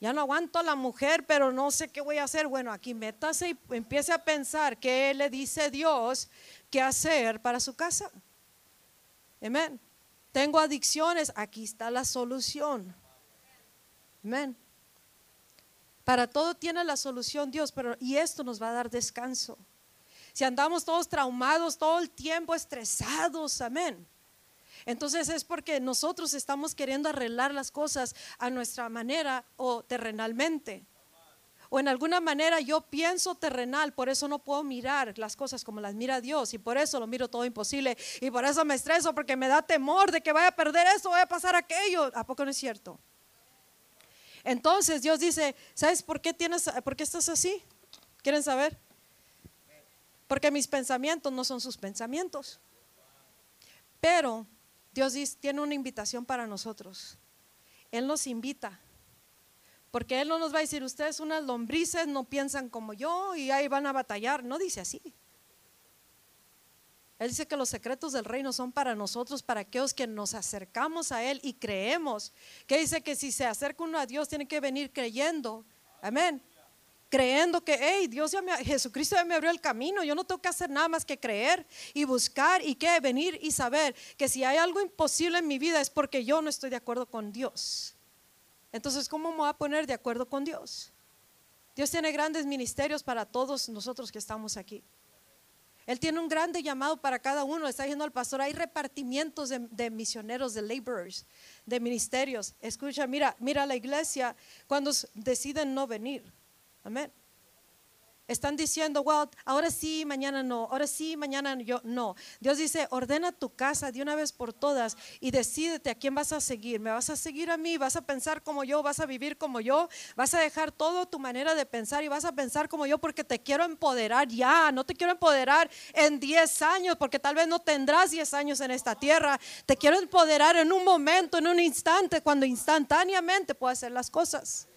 Ya no aguanto a la mujer, pero no sé qué voy a hacer. Bueno, aquí métase y empiece a pensar qué le dice Dios qué hacer para su casa. Amén. Tengo adicciones, aquí está la solución. Amén. Para todo tiene la solución Dios, pero y esto nos va a dar descanso. Si andamos todos traumados todo el tiempo, estresados, amén. Entonces es porque nosotros estamos queriendo arreglar las cosas a nuestra manera o terrenalmente. O en alguna manera yo pienso terrenal, por eso no puedo mirar las cosas como las mira Dios y por eso lo miro todo imposible y por eso me estreso porque me da temor de que vaya a perder esto, vaya a pasar aquello. ¿A poco no es cierto? Entonces Dios dice, ¿sabes por qué tienes, por qué estás así? ¿Quieren saber? Porque mis pensamientos no son sus pensamientos. Pero Dios tiene una invitación para nosotros. Él nos invita. Porque Él no nos va a decir, ustedes unas lombrices no piensan como yo y ahí van a batallar. No dice así. Él dice que los secretos del reino son para nosotros, para aquellos que nos acercamos a Él y creemos. Que dice que si se acerca uno a Dios, tiene que venir creyendo. Amén. Creyendo que, hey, Dios ya me, Jesucristo ya me abrió el camino. Yo no tengo que hacer nada más que creer y buscar y que venir y saber que si hay algo imposible en mi vida es porque yo no estoy de acuerdo con Dios. Entonces, ¿cómo me voy a poner de acuerdo con Dios? Dios tiene grandes ministerios para todos nosotros que estamos aquí. Él tiene un grande llamado para cada uno. Está diciendo al pastor, hay repartimientos de, misioneros, de laborers, de ministerios. Escucha, mira, mira la iglesia cuando deciden no venir. Amén. Están diciendo, well, ahora sí, mañana no, ahora sí, mañana yo no. Dios dice, ordena tu casa de una vez por todas y decídete a quién vas a seguir. ¿Me vas a seguir a mí? ¿Vas a pensar como yo? ¿Vas a vivir como yo? ¿Vas a dejar todo tu manera de pensar y vas a pensar como yo porque te quiero empoderar ya? No te quiero empoderar en 10 años porque tal vez no tendrás 10 años en esta tierra. Te quiero empoderar en un momento, en un instante, cuando instantáneamente puedo hacer las cosas.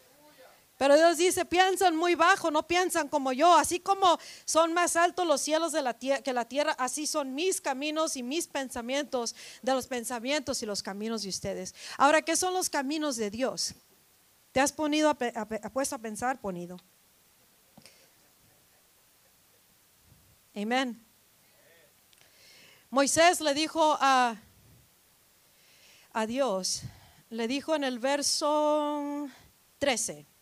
Pero Dios dice, piensan muy bajo, no piensan como yo. Así como son más altos los cielos de la que la tierra, así son mis caminos y mis pensamientos de los pensamientos y los caminos de ustedes. Ahora, ¿qué son los caminos de Dios? ¿Te has ponido a, puesto a pensar? Ponido. Amén. Moisés le dijo a, a Dios, le dijo en el verso 13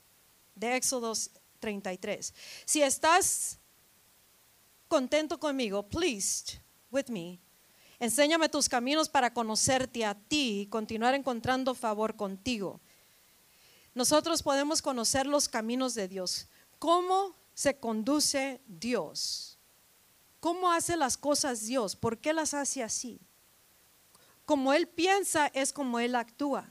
de Éxodo 33. Si estás contento conmigo, pleased with me, enséñame tus caminos para conocerte a ti y continuar encontrando favor contigo. Nosotros podemos conocer los caminos de Dios. ¿Cómo se conduce Dios? ¿Cómo hace las cosas Dios? ¿Por qué las hace así? Como Él piensa es como Él actúa.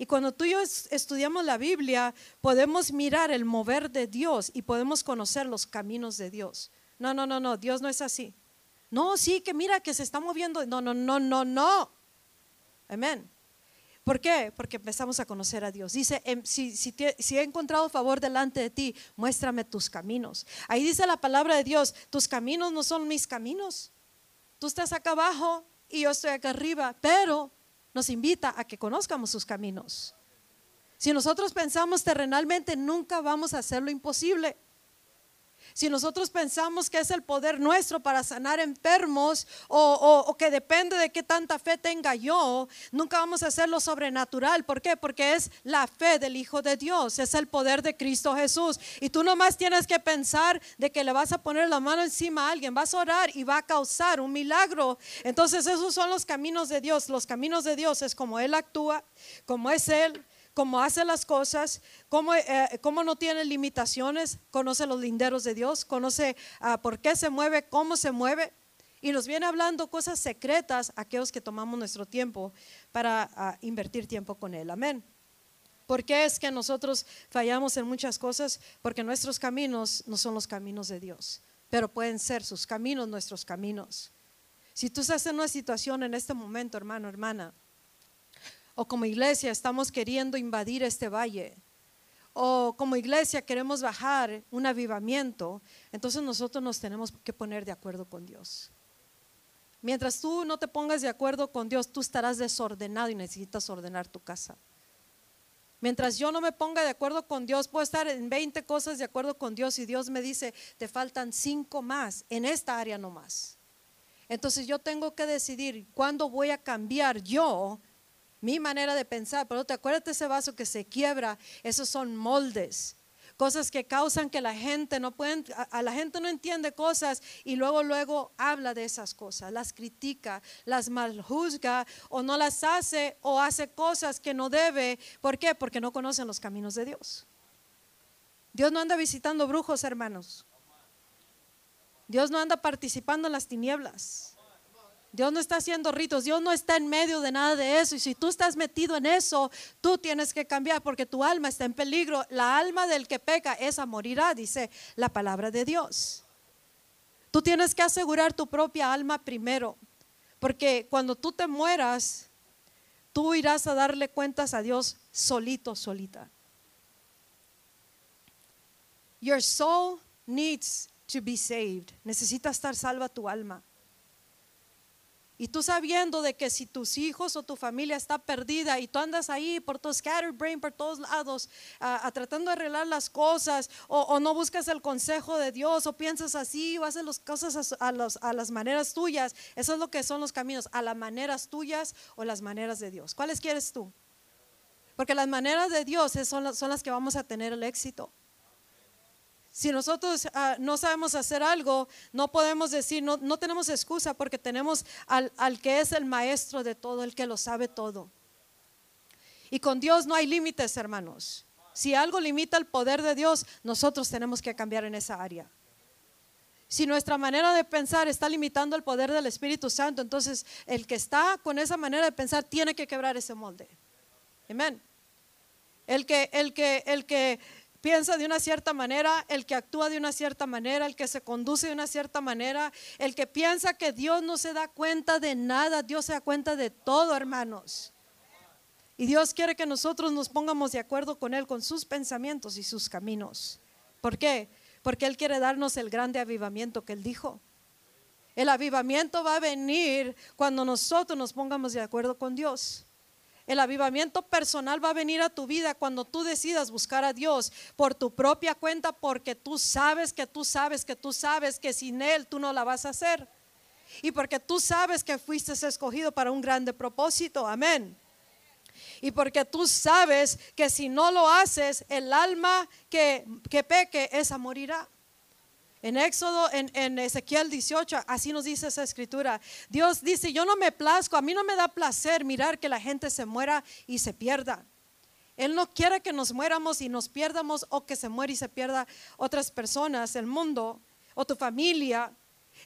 Y cuando tú y yo estudiamos la Biblia, podemos mirar el mover de Dios y podemos conocer los caminos de Dios. No, no, no, no, Dios no es así. No, sí, que mira que se está moviendo. No, no, no, no, no. Amén. ¿Por qué? Porque empezamos a conocer a Dios. Dice, em, si, he encontrado favor delante de ti, muéstrame tus caminos. Ahí dice la palabra de Dios, tus caminos no son mis caminos. Tú estás acá abajo y yo estoy acá arriba, pero nos invita a que conozcamos sus caminos. Si nosotros pensamos terrenalmente, nunca vamos a hacer lo imposible. Si nosotros pensamos que es el poder nuestro para sanar enfermos o, que depende de qué tanta fe tenga yo, nunca vamos a hacer lo sobrenatural. ¿Por qué? Porque es la fe del Hijo de Dios, es el poder de Cristo Jesús. Y tú nomás tienes que pensar de que le vas a poner la mano encima a alguien, vas a orar y va a causar un milagro. Entonces esos son los caminos de Dios. Los caminos de Dios es como Él actúa, como es Él, cómo hace las cosas, cómo, eh, cómo, no tiene limitaciones, conoce los linderos de Dios, conoce uh, por qué se mueve, cómo se mueve. Y nos viene hablando cosas secretas a aquellos que tomamos nuestro tiempo para uh, invertir tiempo con Él. Amén. ¿Por qué es que nosotros fallamos en muchas cosas? Porque nuestros caminos no son los caminos de Dios, pero pueden ser sus caminos nuestros caminos. Si tú estás en una situación en este momento, hermano, hermana, o como iglesia estamos queriendo invadir este valle, o como iglesia queremos bajar un avivamiento, entonces nosotros nos tenemos que poner de acuerdo con Dios. Mientras tú no te pongas de acuerdo con Dios, tú estarás desordenado y necesitas ordenar tu casa. Mientras yo no me ponga de acuerdo con Dios, puedo estar en 20 cosas de acuerdo con Dios y Dios me dice, te faltan 5 más en esta área nomás. Entonces yo tengo que decidir cuándo voy a cambiar yo mi manera de pensar. Pero te acuerdas de ese vaso que se quiebra, esos son moldes cosas que causan que la gente no pueden, a, la gente no entiende cosas y luego luego habla de esas cosas, las critica, las maljuzga o no las hace o hace cosas que no debe. ¿Por qué? Porque no conocen los caminos de Dios. Dios no anda visitando brujos, hermanos. Dios no anda participando en las tinieblas. Dios no está haciendo ritos, Dios no está en medio de nada de eso. Y si tú estás metido en eso, tú tienes que cambiar porque tu alma está en peligro. La alma del que peca, esa morirá, dice la palabra de Dios. Tú tienes que asegurar tu propia alma primero, porque cuando tú te mueras, tú irás a darle cuentas a Dios solito, solita. Your soul needs to be saved. Necesita estar salva tu alma. Y tú sabiendo de que si tus hijos o tu familia está perdida y tú andas ahí por tu scattered brain, por todos lados, a, tratando de arreglar las cosas, o, no buscas el consejo de Dios, o piensas así, o haces las cosas a, a, las maneras tuyas, eso es lo que son los caminos, a las maneras tuyas o las maneras de Dios. ¿Cuáles quieres tú? Porque las maneras de Dios son las que vamos a tener el éxito. Si nosotros ah, no sabemos hacer algo, no podemos decir, no, no tenemos excusa porque tenemos al, al que es el maestro de todo, el que lo sabe todo. Y con Dios no hay límites, hermanos. Si algo limita el poder de Dios, nosotros tenemos que cambiar en esa área. Si nuestra manera de pensar está limitando el poder del Espíritu Santo, entonces el que está con esa manera de pensar tiene que quebrar ese molde. Amén. El que, el que, el que piensa de una cierta manera, el que actúa de una cierta manera, el que se conduce de una cierta manera, el que piensa que Dios no se da cuenta de nada, Dios se da cuenta de todo, hermanos. Y Dios quiere que nosotros nos pongamos de acuerdo con Él, con sus pensamientos y sus caminos. ¿Por qué? Porque Él quiere darnos el grande avivamiento que Él dijo. El avivamiento va a venir cuando nosotros nos pongamos de acuerdo con Dios. El avivamiento personal va a venir a tu vida cuando tú decidas buscar a Dios por tu propia cuenta porque tú sabes que tú sabes que tú sabes que sin Él tú no la vas a hacer. Y porque tú sabes que fuiste escogido para un grande propósito. Amén. Y porque tú sabes que si no lo haces, el alma que, que peque, esa morirá. En Éxodo, en, Ezequiel 18, así nos dice esa escritura. Dios dice, yo no me plazco, a mí no me da placer mirar que la gente se muera y se pierda. Él no quiere que nos muéramos y nos pierdamos o que se muera y se pierda otras personas, el mundo o tu familia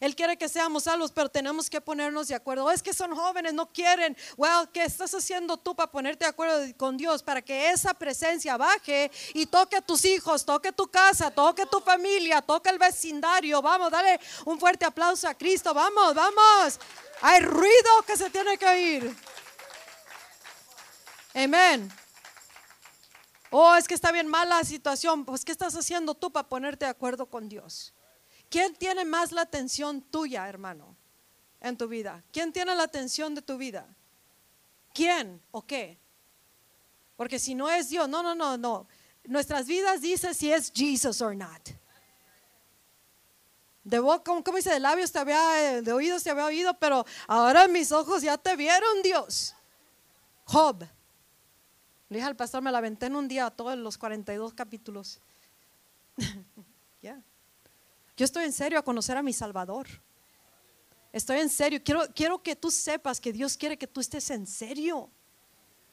él quiere que seamos salvos, pero tenemos que ponernos de acuerdo. es que son jóvenes, no quieren. Well, ¿qué estás haciendo tú para ponerte de acuerdo con Dios? Para que esa presencia baje y toque a tus hijos, toque tu casa, toque tu familia, toque el vecindario. Vamos, dale un fuerte aplauso a Cristo. Vamos, vamos. Hay ruido que se tiene que oír. Amén. Oh, es que está bien mala la situación. Pues, ¿qué estás haciendo tú para ponerte de acuerdo con Dios? ¿Quién tiene más la atención tuya, hermano, en tu vida? ¿Quién tiene la atención de tu vida? ¿Quién o qué? Porque si no es Dios, no, no, no, no. Nuestras vidas dice si es Jesus or not. De boca, como dice, de labios te había, de oídos te había oído, pero ahora mis ojos ya te vieron, Dios. Job. Le dije al pastor, me la aventé en un día todos los 42 capítulos. Yo estoy en serio a conocer a mi Salvador. Estoy en serio. Quiero, quiero que tú sepas que Dios quiere que tú estés en serio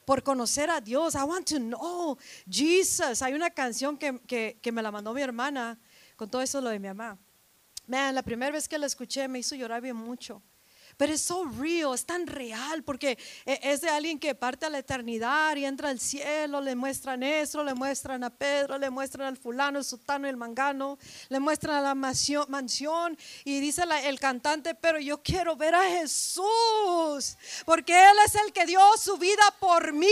por conocer a Dios. I want to know Jesus. Hay una canción que, que, que me la mandó mi hermana con todo eso lo de mi mamá. Man, la primera vez que la escuché me hizo llorar bien mucho. Pero es so real, es tan real, porque e, es de alguien que parte a la eternidad y entra al cielo, le muestran eso, le muestran a Pedro, le muestran al fulano, el sutano y el mangano, le muestran a la mansión, y dice el cantante, pero yo quiero ver a Jesús, porque Él es el que dio su vida por mí.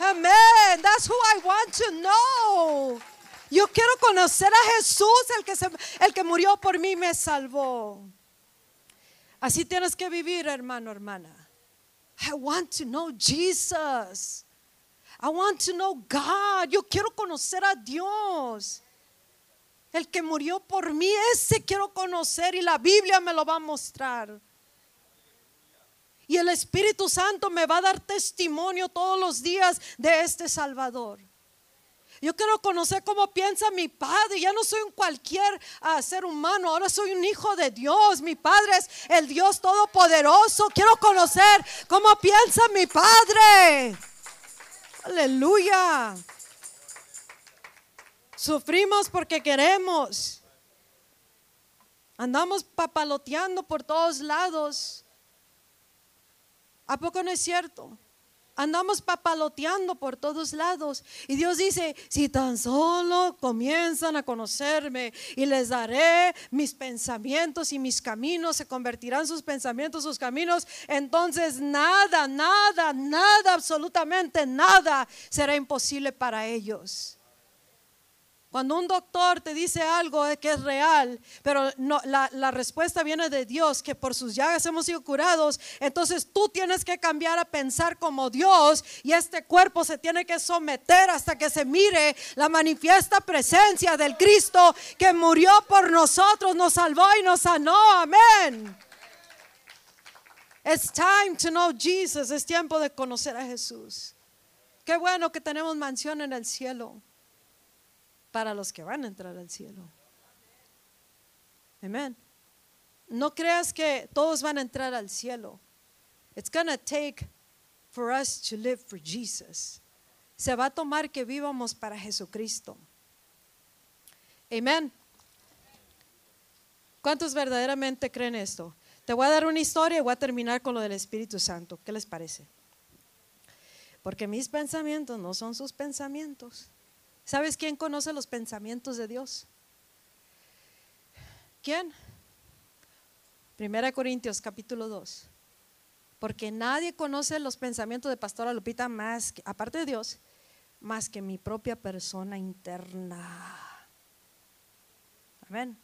Amén. That's who I want to know. Yo quiero conocer a Jesús, el que, se, el que murió por mí me salvó. Así tienes que vivir, hermano, hermana. I want to know Jesus. I want to know God. Yo quiero conocer a Dios. El que murió por mí, ese quiero conocer y la Biblia me lo va a mostrar. Y el Espíritu Santo me va a dar testimonio todos los días de este Salvador. Yo quiero conocer cómo piensa mi padre. Ya no soy un cualquier ah, ser humano, ahora soy un hijo de Dios. Mi padre es el Dios todopoderoso. Quiero conocer cómo piensa mi padre. Aleluya. Sufrimos porque queremos. Andamos papaloteando por todos lados. ¿A poco no es cierto? Andamos papaloteando por todos lados. Y Dios dice, si tan solo comienzan a conocerme y les daré mis pensamientos y mis caminos, se convertirán sus pensamientos, sus caminos, entonces nada, nada, nada, absolutamente nada será imposible para ellos. Cuando un doctor te dice algo que es real, pero no, la, la, respuesta viene de Dios, que por sus llagas hemos sido curados, entonces tú tienes que cambiar a pensar como Dios y este cuerpo se tiene que someter hasta que se mire la manifiesta presencia del Cristo que murió por nosotros, nos salvó y nos sanó. Amén. It's time to know Jesus. Es tiempo de conocer a Jesús. Qué bueno que tenemos mansión en el cielo para los que van a entrar al cielo. Amén. No creas que todos van a entrar al cielo. It's gonna take for us to live for Jesus. Se va a tomar que vivamos para Jesucristo. Amén. ¿Cuántos verdaderamente creen esto? Te voy a dar una historia y voy a terminar con lo del Espíritu Santo. ¿Qué les parece? Porque mis pensamientos no son sus pensamientos. ¿Sabes quién conoce los pensamientos de Dios? ¿Quién? Primera Corintios capítulo 2. Porque nadie conoce los pensamientos de Pastora Lupita más, aparte de Dios, más que mi propia persona interna. Amén.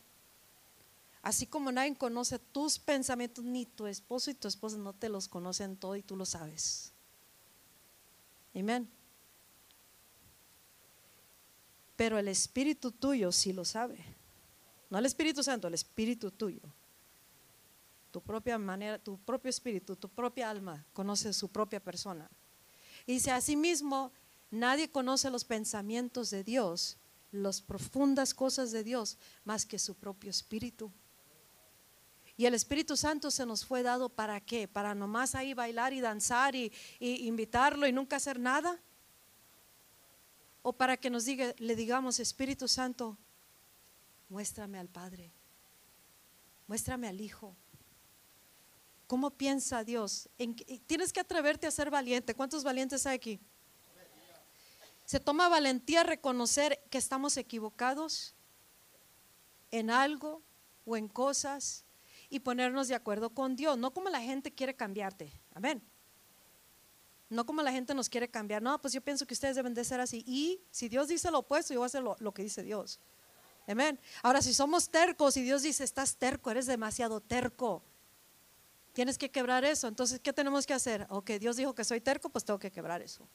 Así como nadie conoce tus pensamientos, ni tu esposo y tu esposa no te los conocen todo y tú lo sabes. Amén. Pero el Espíritu tuyo sí lo sabe. No el Espíritu Santo, el Espíritu tuyo. Tu propia manera, tu propio espíritu, tu propia alma conoce su propia persona. Y dice, asimismo, nadie conoce los pensamientos de Dios, las profundas cosas de Dios, más que su propio espíritu. Y el Espíritu Santo se nos fue dado para qué? Para nomás ahí bailar y danzar y, y invitarlo y nunca hacer nada o para que nos diga, le digamos, Espíritu Santo, muéstrame al Padre, muéstrame al Hijo. ¿Cómo piensa Dios? tienes que atreverte a ser valiente. ¿Cuántos valientes hay aquí? Se toma valentía reconocer que estamos equivocados en algo o en cosas y ponernos de acuerdo con Dios, no como la gente quiere cambiarte. Amén. No como la gente nos quiere cambiar. No, pues yo pienso que ustedes deben de ser así. Y si Dios dice lo opuesto, yo voy a hacer lo, que dice Dios. Amén. Ahora, si somos tercos y Dios dice, estás terco, eres demasiado terco. Tienes que quebrar eso. Entonces, ¿qué tenemos que hacer? Ok, Dios dijo que soy terco, pues tengo que quebrar eso.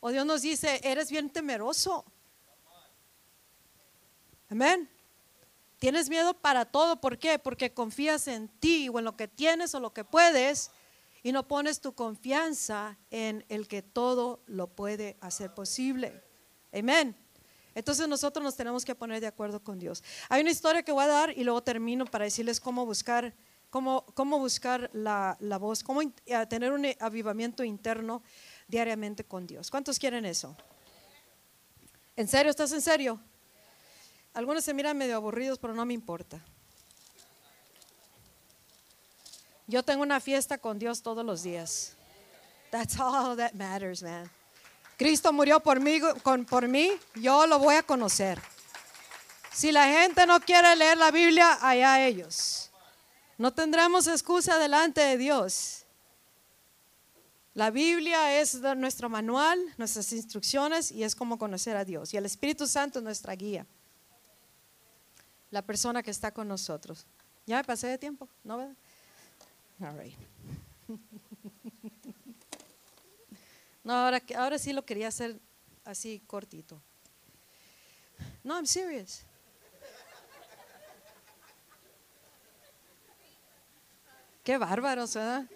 O Dios nos dice, eres bien temeroso. Amén. Tienes miedo para todo. ¿Por qué? Porque confías en ti o en lo que tienes o lo que puedes y no pones tu confianza en el que todo lo puede hacer posible. Amén. Entonces nosotros nos tenemos que poner de acuerdo con Dios. Hay una historia que voy a dar y luego termino para decirles cómo buscar, cómo, cómo buscar la, la voz, cómo tener un avivamiento interno diariamente con Dios. ¿Cuántos quieren eso? ¿En serio? ¿Estás en serio? Algunos se miran medio aburridos, pero no me importa. Yo tengo una fiesta con Dios todos los días. That's all that matters, man. Cristo murió por mí, por mí, yo lo voy a conocer. Si la gente no quiere leer la Biblia, allá ellos. No tendremos excusa delante de Dios. La Biblia es nuestro manual, nuestras instrucciones y es como conocer a Dios. Y el Espíritu Santo es nuestra guía. La persona que está con nosotros. ¿Ya me pasé de tiempo? ¿No? No, ahora, ahora sí lo quería hacer así cortito. No, I'm serious. Qué bárbaros, ¿verdad?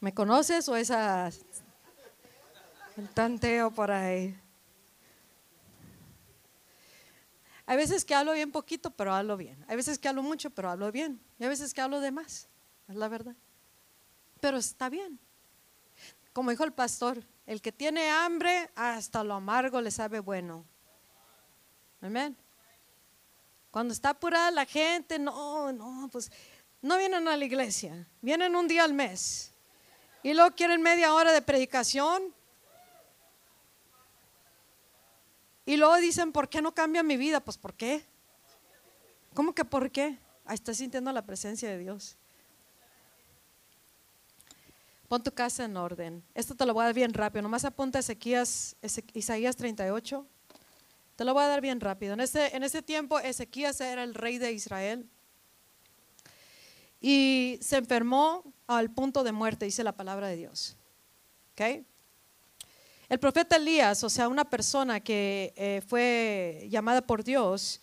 ¿Me conoces o esa el tanteo por ahí? Hay veces que hablo bien poquito, pero hablo bien. Hay veces que hablo mucho, pero hablo bien. Y hay veces que hablo de más, es la verdad. Pero está bien. Como dijo el pastor, el que tiene hambre, hasta lo amargo le sabe bueno. Amén. Cuando está apurada la gente, no, no, pues no vienen a la iglesia, vienen un día al mes. Y luego quieren media hora de predicación Y luego dicen, ¿por qué no cambia mi vida? Pues ¿por qué? ¿Cómo que por qué? Ahí estás sintiendo la presencia de Dios. Pon tu casa en orden. Esto te lo voy a dar bien rápido. Nomás apunta Ezequías, Isaías 38. Te lo voy a dar bien rápido. En ese, en ese tiempo Ezequías era el rey de Israel. Y se enfermó al punto de muerte, dice la palabra de Dios. ¿Ok? El profeta Elías, o sea, una persona que eh, fue llamada por Dios,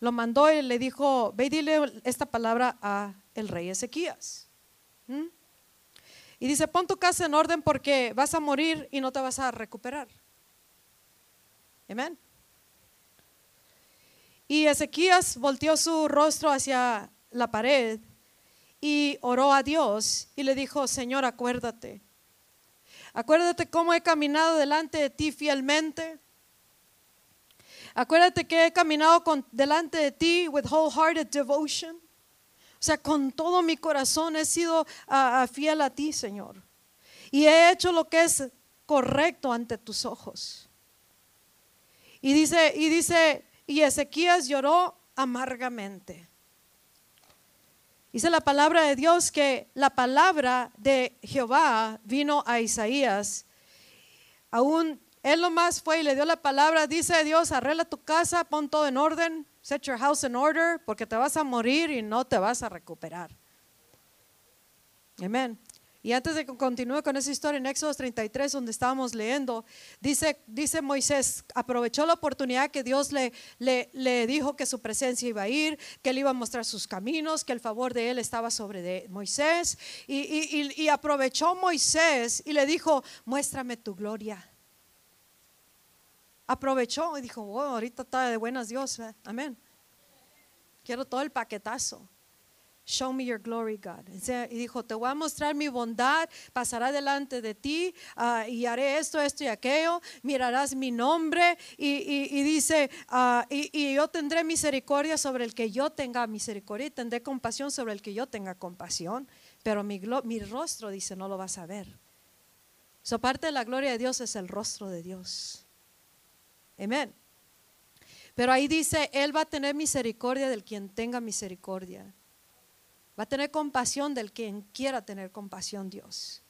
lo mandó y le dijo, ve y dile esta palabra a el rey Ezequías. ¿Mm? Y dice, pon tu casa en orden porque vas a morir y no te vas a recuperar. Amén. Y Ezequías volteó su rostro hacia la pared y oró a Dios y le dijo, Señor, acuérdate Acuérdate cómo he caminado delante de ti fielmente. Acuérdate que he caminado con, delante de ti with wholehearted devotion. O sea, con todo mi corazón he sido fiel a ti, Señor. Y he hecho lo que es correcto ante tus ojos. Y dice, y dice, y Ezequías lloró amargamente. Dice la palabra de Dios que la palabra de Jehová vino a Isaías. Aún él nomás fue y le dio la palabra, dice Dios, arregla tu casa, pon todo en orden, set your house in order, porque te vas a morir y no te vas a recuperar. Amén. Y antes de que continúe con esa historia en Éxodo 33, donde estábamos leyendo, dice, dice Moisés, aprovechó la oportunidad que Dios le, le, dijo que su presencia iba a ir, que él iba a mostrar sus caminos, que el favor de él estaba sobre de Moisés. Y, y, aprovechó Moisés y le dijo, muéstrame tu gloria. Aprovechó y dijo, oh, ahorita está de buenas Dios, amén. Quiero todo el paquetazo. Show me your glory, God. Y dijo, te voy a mostrar mi bondad, pasará delante de ti ah, y haré esto, esto y aquello, mirarás mi nombre y, dice, ah, y, yo tendré misericordia sobre el que yo tenga misericordia y tendré compasión sobre el que yo tenga compasión, pero mi, rostro, dice, no lo vas a ver. So parte de la gloria de Dios es el rostro de Dios. Amén. Pero ahí dice, Él va a tener misericordia del quien tenga misericordia. Va a tener compasión del quien quiera tener compasión Dios.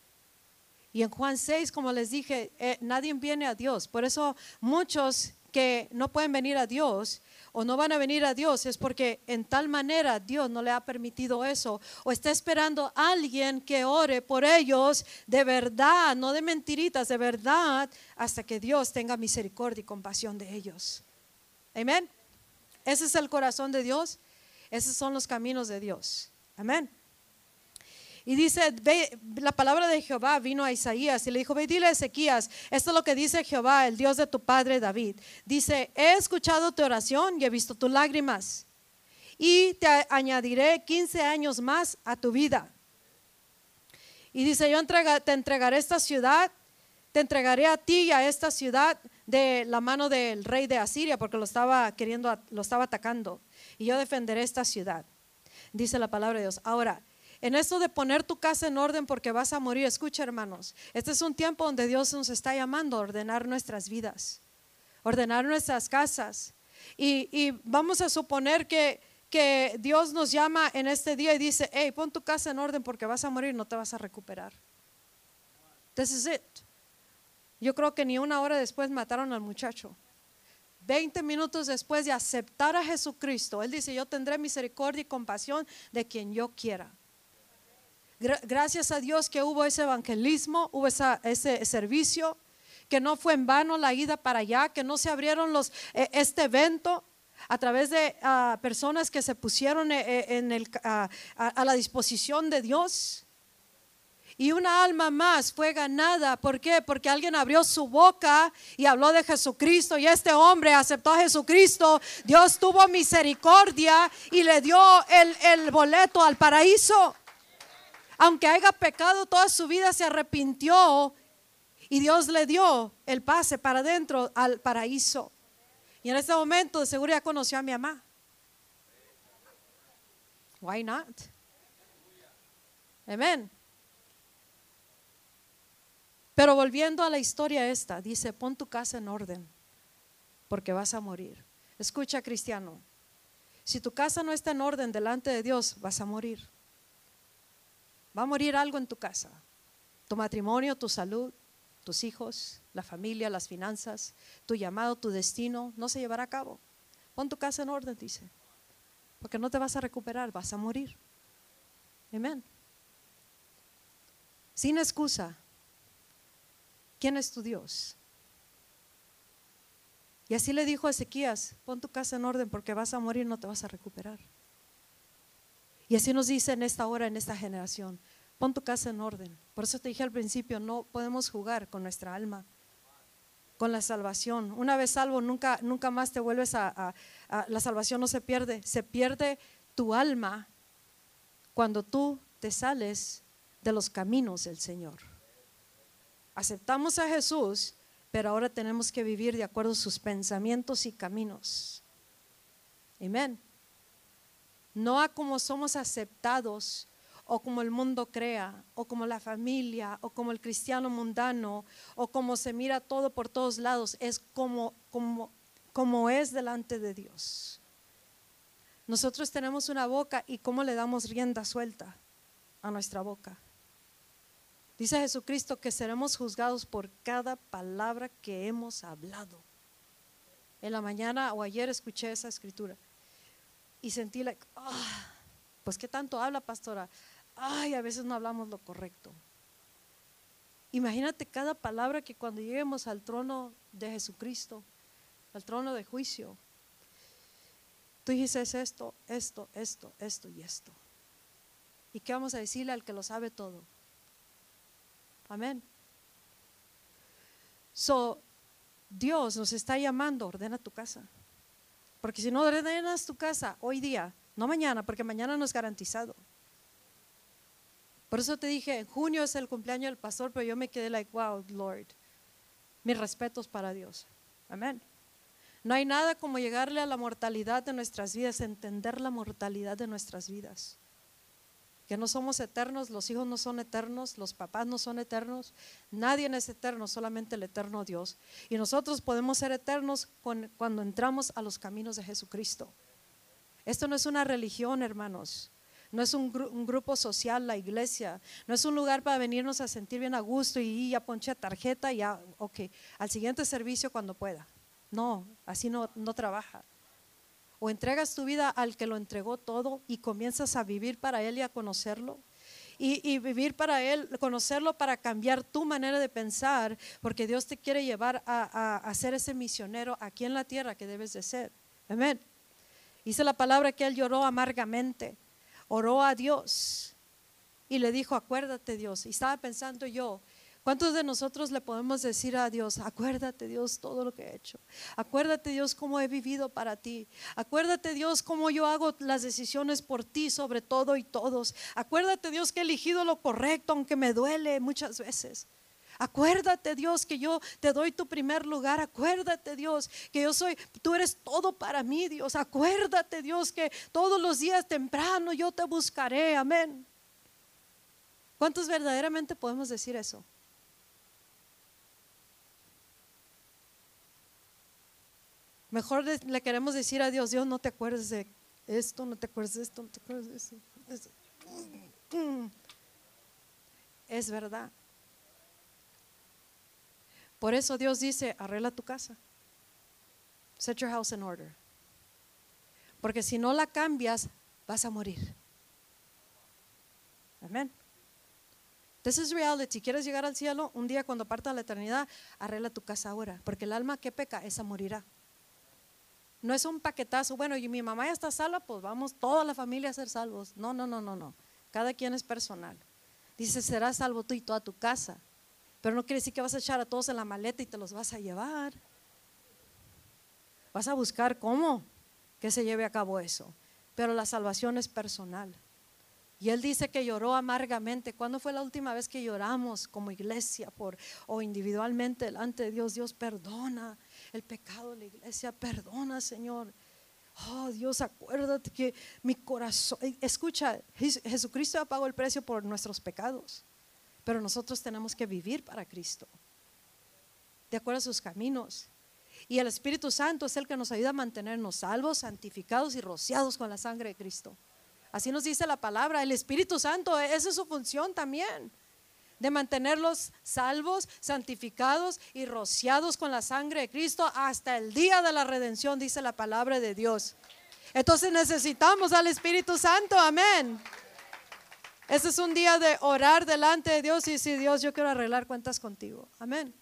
Y en Juan 6, como les dije, eh, nadie viene a Dios. Por eso muchos que no pueden venir a Dios o no van a venir a Dios es porque en tal manera Dios no le ha permitido eso o está esperando a alguien que ore por ellos de verdad, no de mentiritas, de verdad, hasta que Dios tenga misericordia y compasión de ellos. Amén. Ese es el corazón de Dios, esos son los caminos de Dios. Amén. Y dice, la palabra de Jehová vino a Isaías y le dijo, ve dile a Ezequías, esto es lo que dice Jehová, el Dios de tu padre David. Dice, he escuchado tu oración y he visto tus lágrimas y te añadiré 15 años más a tu vida. Y dice, yo te entregaré esta ciudad, te entregaré a ti y a esta ciudad de la mano del rey de Asiria porque lo estaba queriendo, lo estaba atacando. Y yo defenderé esta ciudad dice la palabra de Dios. Ahora, en esto de poner tu casa en orden porque vas a morir, escucha hermanos, este es un tiempo donde Dios nos está llamando a ordenar nuestras vidas, ordenar nuestras casas. Y, vamos a suponer que, que Dios nos llama en este día y dice, hey, pon tu casa en orden porque vas a morir, no te vas a recuperar. This is it. Yo creo que ni una hora después mataron al muchacho. Veinte minutos después de aceptar a Jesucristo, Él dice, yo tendré misericordia y compasión de quien yo quiera. Gracias a Dios que hubo ese evangelismo, hubo ese servicio, que no fue en vano la ida para allá, que no se abrieron los, e, este evento a través de ah, personas que se pusieron eh, eh, el, a la disposición de Dios. Y una alma más fue ganada. ¿Por qué? Porque alguien abrió su boca y habló de Jesucristo. Y este hombre aceptó a Jesucristo. Dios tuvo misericordia y le dio el, el boleto al paraíso. Aunque haya pecado toda su vida, se arrepintió y Dios le dio el pase para adentro al paraíso. Y en este momento de seguro ya conoció a mi mamá. Why not? Amén. Pero volviendo a la historia esta, dice, pon tu casa en orden, porque vas a morir. Escucha, cristiano, si tu casa no está en orden delante de Dios, vas a morir. Va a morir algo en tu casa. Tu matrimonio, tu salud, tus hijos, la familia, las finanzas, tu llamado, tu destino, no se llevará a cabo. Pon tu casa en orden, dice. Porque no te vas a recuperar, vas a morir. Amén. Sin excusa, ¿Quién es tu Dios? Y así le dijo a Ezequías, pon tu casa en orden porque vas a morir, no te vas a recuperar. Y así nos dice en esta hora, en esta generación, pon tu casa en orden. Por eso te dije al principio, no podemos jugar con nuestra alma, con la salvación. Una vez salvo, nunca, nunca más te vuelves a, a la salvación no se pierde, se pierde tu alma cuando tú te sales de los caminos del Señor. Aceptamos a Jesús, pero ahora tenemos que vivir de acuerdo a sus pensamientos y caminos. Amén. No a como somos aceptados o como el mundo crea, o como la familia, o como el cristiano mundano, o como se mira todo por todos lados, es como, como, como es delante de Dios. Nosotros tenemos una boca y cómo le damos rienda suelta a nuestra boca. Dice Jesucristo que seremos juzgados por cada palabra que hemos hablado. En la mañana o ayer escuché esa escritura y sentí like, ah, pues qué tanto habla pastora. Ay, a veces no hablamos lo correcto. Imagínate cada palabra que cuando lleguemos al trono de Jesucristo, al trono de juicio, tú dices esto, esto, esto, esto y esto. ¿Y qué vamos a decirle al que lo sabe todo? Amén. So, Dios nos está llamando, ordena tu casa. Porque si no ordenas tu casa hoy día, no mañana, porque mañana no es garantizado. Por eso te dije, en junio es el cumpleaños del pastor, pero yo me quedé like, wow, Lord, mis respetos para Dios. Amén. No hay nada como llegarle a la mortalidad de nuestras vidas, entender la mortalidad de nuestras vidas no somos eternos, los hijos no son eternos, los papás no son eternos, nadie es eterno, solamente el eterno Dios. Y nosotros podemos ser eternos cuando entramos a los caminos de Jesucristo. Esto no es una religión, hermanos. No es un, grupo social, la iglesia. No es un lugar para venirnos a sentir bien a gusto y ya ponche tarjeta y ya, ok, al siguiente servicio cuando pueda. No, así no, no trabaja o entregas tu vida al que lo entregó todo y comienzas a vivir para Él y a conocerlo. Y, vivir para Él, conocerlo para cambiar tu manera de pensar, porque Dios te quiere llevar a, a, ser ese misionero aquí en la tierra que debes de ser. Amén. Dice la palabra que Él lloró amargamente, oró a Dios y le dijo, acuérdate Dios. Y estaba pensando yo, ¿Cuántos de nosotros le podemos decir a Dios, acuérdate Dios todo lo que he hecho? Acuérdate Dios cómo he vivido para ti. Acuérdate Dios cómo yo hago las decisiones por ti sobre todo y todos. Acuérdate Dios que he elegido lo correcto aunque me duele muchas veces. Acuérdate Dios que yo te doy tu primer lugar. Acuérdate Dios que yo soy, tú eres todo para mí Dios. Acuérdate Dios que todos los días temprano yo te buscaré. Amén. ¿Cuántos verdaderamente podemos decir eso? Mejor le queremos decir a Dios, Dios, no te acuerdes de esto, no te acuerdas de esto, no te acuerdas de eso. Es verdad. Por eso Dios dice, arregla tu casa. Set your house in order. Porque si no la cambias, vas a morir. Amén. This is reality. ¿Quieres llegar al cielo? Un día cuando parta la eternidad, arregla tu casa ahora. Porque el alma que peca, esa morirá. No es un paquetazo. Bueno, y mi mamá ya está salva, pues vamos toda la familia a ser salvos. No, no, no, no, no. Cada quien es personal. Dice, serás salvo tú y toda tu casa. Pero no quiere decir que vas a echar a todos en la maleta y te los vas a llevar. Vas a buscar cómo que se lleve a cabo eso. Pero la salvación es personal. Y él dice que lloró amargamente. ¿Cuándo fue la última vez que lloramos como iglesia por, o individualmente delante de Dios? Dios perdona el pecado de la iglesia, perdona Señor. Oh Dios, acuérdate que mi corazón, escucha, Jesucristo ha pagado el precio por nuestros pecados, pero nosotros tenemos que vivir para Cristo, de acuerdo a sus caminos. Y el Espíritu Santo es el que nos ayuda a mantenernos salvos, santificados y rociados con la sangre de Cristo. Así nos dice la palabra. El Espíritu Santo, esa es su función también. De mantenerlos salvos, santificados y rociados con la sangre de Cristo hasta el día de la redención, dice la palabra de Dios. Entonces necesitamos al Espíritu Santo, amén. Este es un día de orar delante de Dios y decir, Dios, yo quiero arreglar cuentas contigo. Amén.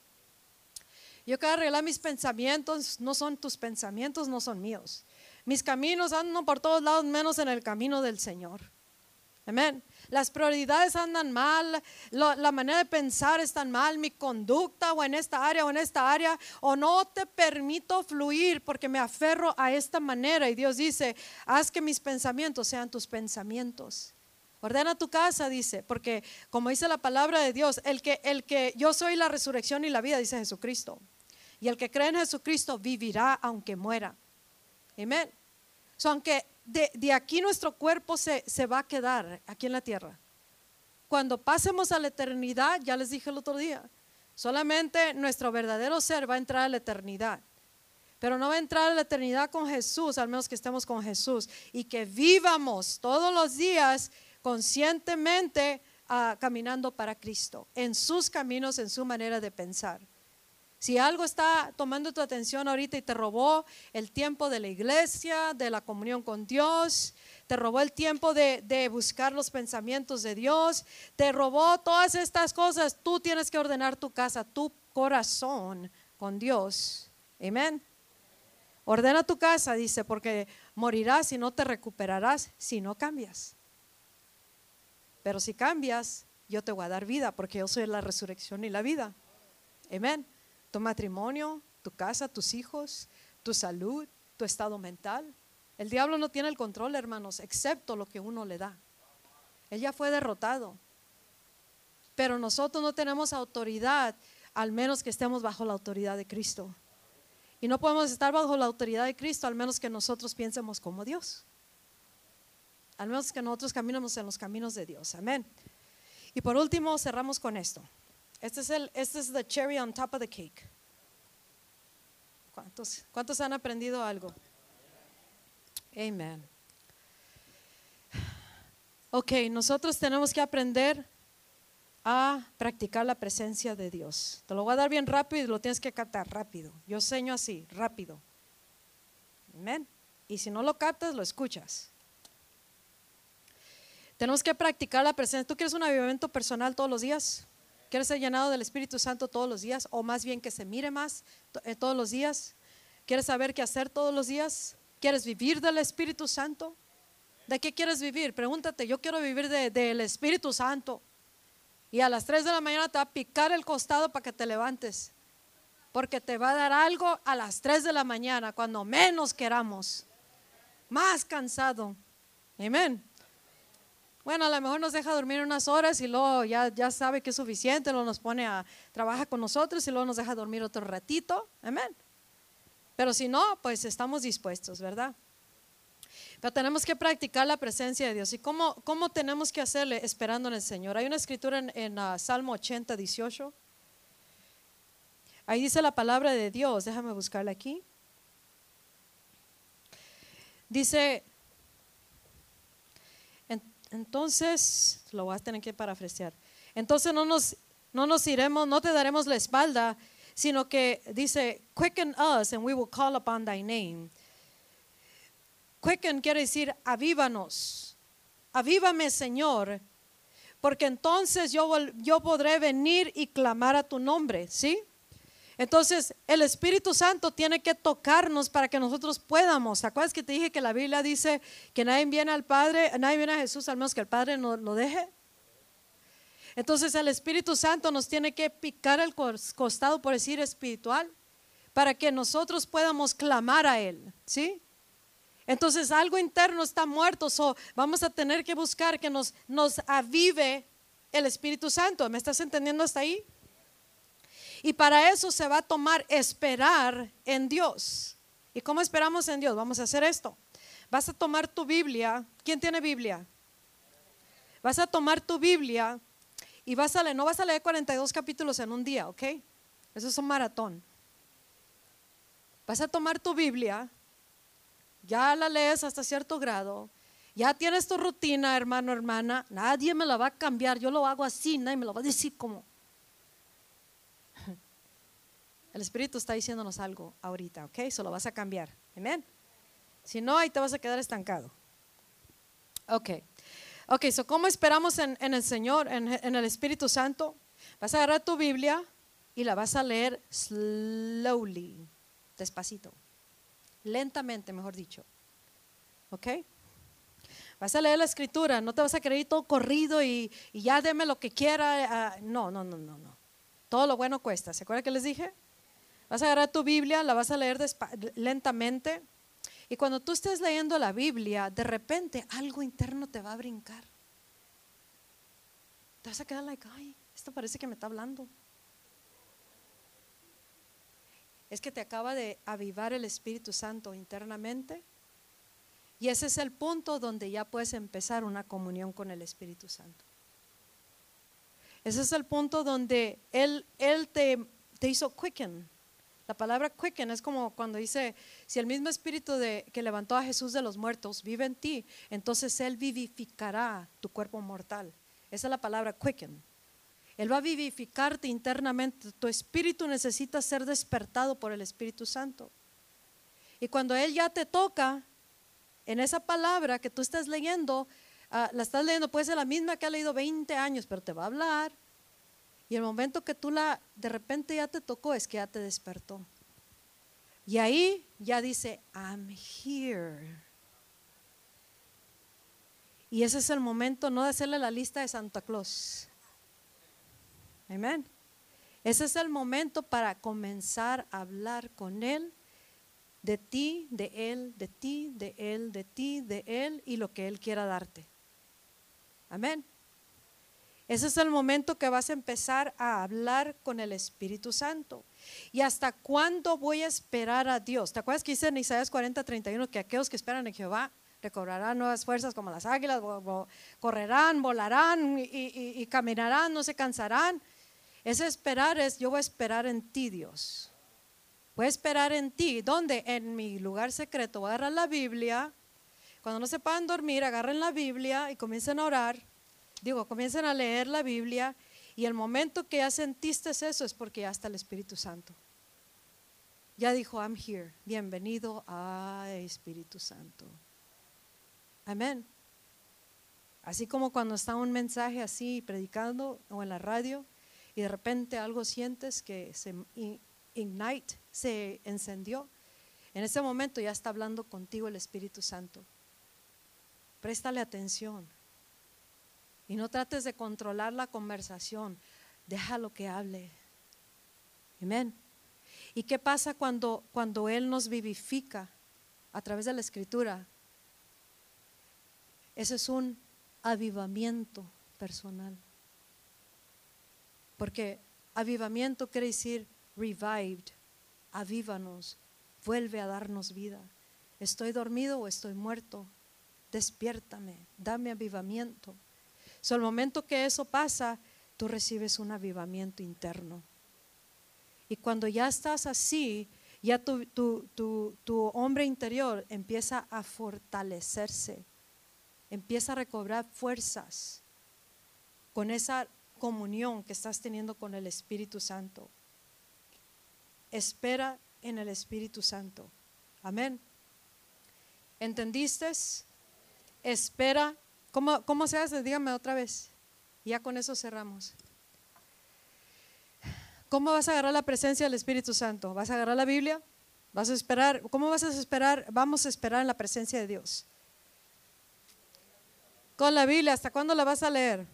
Yo quiero arreglar mis pensamientos, no son tus pensamientos, no son míos. Mis caminos andan por todos lados menos en el camino del Señor. Amén. Las prioridades andan mal, la manera de pensar está mal, mi conducta o en esta área o en esta área, o no te permito fluir porque me aferro a esta manera. Y Dios dice, haz que mis pensamientos sean tus pensamientos. Ordena tu casa, dice, porque como dice la palabra de Dios, el que, el que yo soy la resurrección y la vida, dice Jesucristo. Y el que cree en Jesucristo vivirá aunque muera. Amén. aunque de, aquí nuestro cuerpo se, se va a quedar, aquí en la tierra. Cuando pasemos a la eternidad, ya les dije el otro día, solamente nuestro verdadero ser va a entrar a la eternidad. Pero no va a entrar a la eternidad con Jesús, al menos que estemos con Jesús. Y que vivamos todos los días conscientemente ah, caminando para Cristo, en sus caminos, en su manera de pensar. Si algo está tomando tu atención ahorita y te robó el tiempo de la iglesia, de la comunión con Dios, te robó el tiempo de, buscar los pensamientos de Dios, te robó todas estas cosas, tú tienes que ordenar tu casa, tu corazón con Dios. Amén. Ordena tu casa, dice, porque morirás y no te recuperarás si no cambias. Pero si cambias, yo te voy a dar vida, porque yo soy la resurrección y la vida. Amén tu matrimonio, tu casa, tus hijos, tu salud, tu estado mental. El diablo no tiene el control, hermanos, excepto lo que uno le da. Él ya fue derrotado. Pero nosotros no tenemos autoridad, al menos que estemos bajo la autoridad de Cristo. Y no podemos estar bajo la autoridad de Cristo, al menos que nosotros piensemos como Dios. Al menos que nosotros caminemos en los caminos de Dios. Amén. Y por último, cerramos con esto. Este es el, este es the cherry on top of the cake. ¿Cuántos, cuántos han aprendido algo? Amen. Ok, nosotros tenemos que aprender a practicar la presencia de Dios. Te lo voy a dar bien rápido y lo tienes que captar rápido. Yo seño así, rápido. Amén. Y si no lo captas, lo escuchas. Tenemos que practicar la presencia. ¿Tú quieres un avivamiento personal todos los días? ¿Quieres ser llenado del Espíritu Santo todos los días? O más bien que se mire más eh, todos los días. ¿Quieres saber qué hacer todos los días? ¿Quieres vivir del Espíritu Santo? ¿De qué quieres vivir? Pregúntate, yo quiero vivir del Espíritu Santo. Y a las 3 de la mañana te va a picar el costado para que te levantes. Porque te va a dar algo a las 3 de la mañana, cuando menos queramos. Más cansado. Amén. Bueno, a lo mejor nos deja dormir unas horas y luego ya, ya sabe que es suficiente, luego nos pone a trabajar con nosotros y luego nos deja dormir otro ratito. Amén. Pero si no, pues estamos dispuestos, ¿verdad? Pero tenemos que practicar la presencia de Dios. ¿Y cómo, cómo tenemos que hacerle esperando en el Señor? Hay una escritura en, en uh, Salmo 80, 18. Ahí dice la palabra de Dios. Déjame buscarla aquí. Dice, entonces, lo vas a tener que parafrasear. Entonces no nos, no nos iremos, no te daremos la espalda, sino que dice, quicken us and we will call upon thy name. Quicken quiere decir avívanos. Avívame, Señor, porque entonces yo, yo podré venir y clamar a tu nombre, ¿sí? Entonces, el Espíritu Santo tiene que tocarnos para que nosotros podamos. ¿Te acuerdas que te dije que la Biblia dice que nadie viene al Padre, nadie viene a Jesús al menos que el Padre no lo deje? Entonces, el Espíritu Santo nos tiene que picar el costado, por decir espiritual, para que nosotros podamos clamar a Él, ¿sí? Entonces, algo interno está muerto, so vamos a tener que buscar que nos, nos avive el Espíritu Santo. ¿Me estás entendiendo hasta ahí? Y para eso se va a tomar esperar en Dios. ¿Y cómo esperamos en Dios? Vamos a hacer esto. Vas a tomar tu Biblia. ¿Quién tiene Biblia? Vas a tomar tu Biblia y vas a leer, no vas a leer 42 capítulos en un día, ¿ok? Eso es un maratón. Vas a tomar tu Biblia, ya la lees hasta cierto grado, ya tienes tu rutina, hermano, hermana, nadie me la va a cambiar, yo lo hago así, nadie me lo va a decir como. El Espíritu está diciéndonos algo ahorita, ¿ok? Eso lo vas a cambiar. Amén. Si no, ahí te vas a quedar estancado. Ok. Ok, so ¿cómo esperamos en, el Señor, en, el Espíritu Santo? Vas a agarrar tu Biblia y la vas a leer slowly, despacito, lentamente, mejor dicho. ¿Ok? Vas a leer la escritura, no te vas a creer todo corrido y, ya deme lo que quiera. Ah, no, no, no, no, no. Todo lo bueno cuesta. ¿Se acuerdan que les dije? Vas a agarrar tu Biblia, la vas a leer lentamente. Y cuando tú estés leyendo la Biblia, de repente algo interno te va a brincar. Te vas a quedar like, ay, esto parece que me está hablando. Es que te acaba de avivar el Espíritu Santo internamente. Y ese es el punto donde ya puedes empezar una comunión con el Espíritu Santo. Ese es el punto donde Él, él te, te hizo quicken. La palabra quicken es como cuando dice, si el mismo espíritu de, que levantó a Jesús de los muertos vive en ti, entonces Él vivificará tu cuerpo mortal. Esa es la palabra quicken. Él va a vivificarte internamente. Tu espíritu necesita ser despertado por el Espíritu Santo. Y cuando Él ya te toca, en esa palabra que tú estás leyendo, ah, la estás leyendo, puede ser la misma que ha leído 20 años, pero te va a hablar y el momento que tú la, de repente ya te tocó, es que ya te despertó. Y ahí ya dice, I'm here. Y ese es el momento no de hacerle la lista de Santa Claus. Amén. Ese es el momento para comenzar a hablar con Él, de ti, de Él, de ti, de Él, de ti, de Él y lo que Él quiera darte. Amén. Ese es el momento que vas a empezar a hablar con el Espíritu Santo. ¿Y hasta cuándo voy a esperar a Dios? ¿Te acuerdas que dice en Isaías 40, 31 que aquellos que esperan en Jehová recobrarán nuevas fuerzas como las águilas, correrán, volarán y, caminarán, no se cansarán? Ese esperar es, yo voy a esperar en ti, Dios. Voy a esperar en ti. ¿Dónde? En mi lugar secreto. Voy a agarrar la Biblia. Cuando no se dormir, agarren la Biblia y comiencen a orar digo, comiencen a leer la Biblia y el momento que ya sentiste eso es porque ya está el Espíritu Santo. Ya dijo, I'm here. Bienvenido a Espíritu Santo. Amén. Así como cuando está un mensaje así predicando o en la radio y de repente algo sientes que se ignite, se encendió. En ese momento ya está hablando contigo el Espíritu Santo. Préstale atención. Y no trates de controlar la conversación. Déjalo que hable. Amén. ¿Y qué pasa cuando, cuando Él nos vivifica a través de la escritura? Ese es un avivamiento personal. Porque avivamiento quiere decir revived, avívanos, vuelve a darnos vida. ¿Estoy dormido o estoy muerto? Despiértame, dame avivamiento. So, el momento que eso pasa, tú recibes un avivamiento interno. Y cuando ya estás así, ya tu, tu, tu, tu, hombre interior empieza a fortalecerse. empieza a recobrar fuerzas con esa comunión que estás teniendo con el Espíritu Santo. Espera en el Espíritu Santo. Amén. ¿Entendiste? Espera. ¿Cómo, cómo se hace? Dígame otra vez. Ya con eso cerramos. ¿Cómo vas a agarrar la presencia del Espíritu Santo? ¿Vas a agarrar la Biblia? ¿Vas a esperar? ¿Cómo vas a esperar? Vamos a esperar en la presencia de Dios. Con la Biblia, ¿hasta cuándo la vas a leer?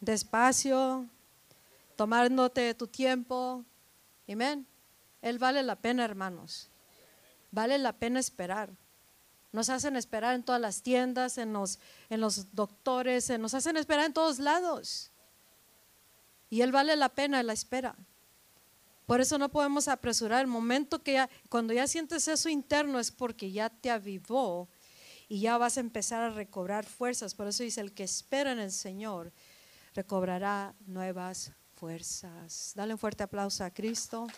Despacio, tomándote tu tiempo. Amén. Él vale la pena, hermanos. Vale la pena esperar. Nos hacen esperar en todas las tiendas, en los, en los doctores, nos hacen esperar en todos lados. Y Él vale la pena la espera. Por eso no podemos apresurar el momento que ya, cuando ya sientes eso interno es porque ya te avivó y ya vas a empezar a recobrar fuerzas. Por eso dice, el que espera en el Señor recobrará nuevas fuerzas. Dale un fuerte aplauso a Cristo.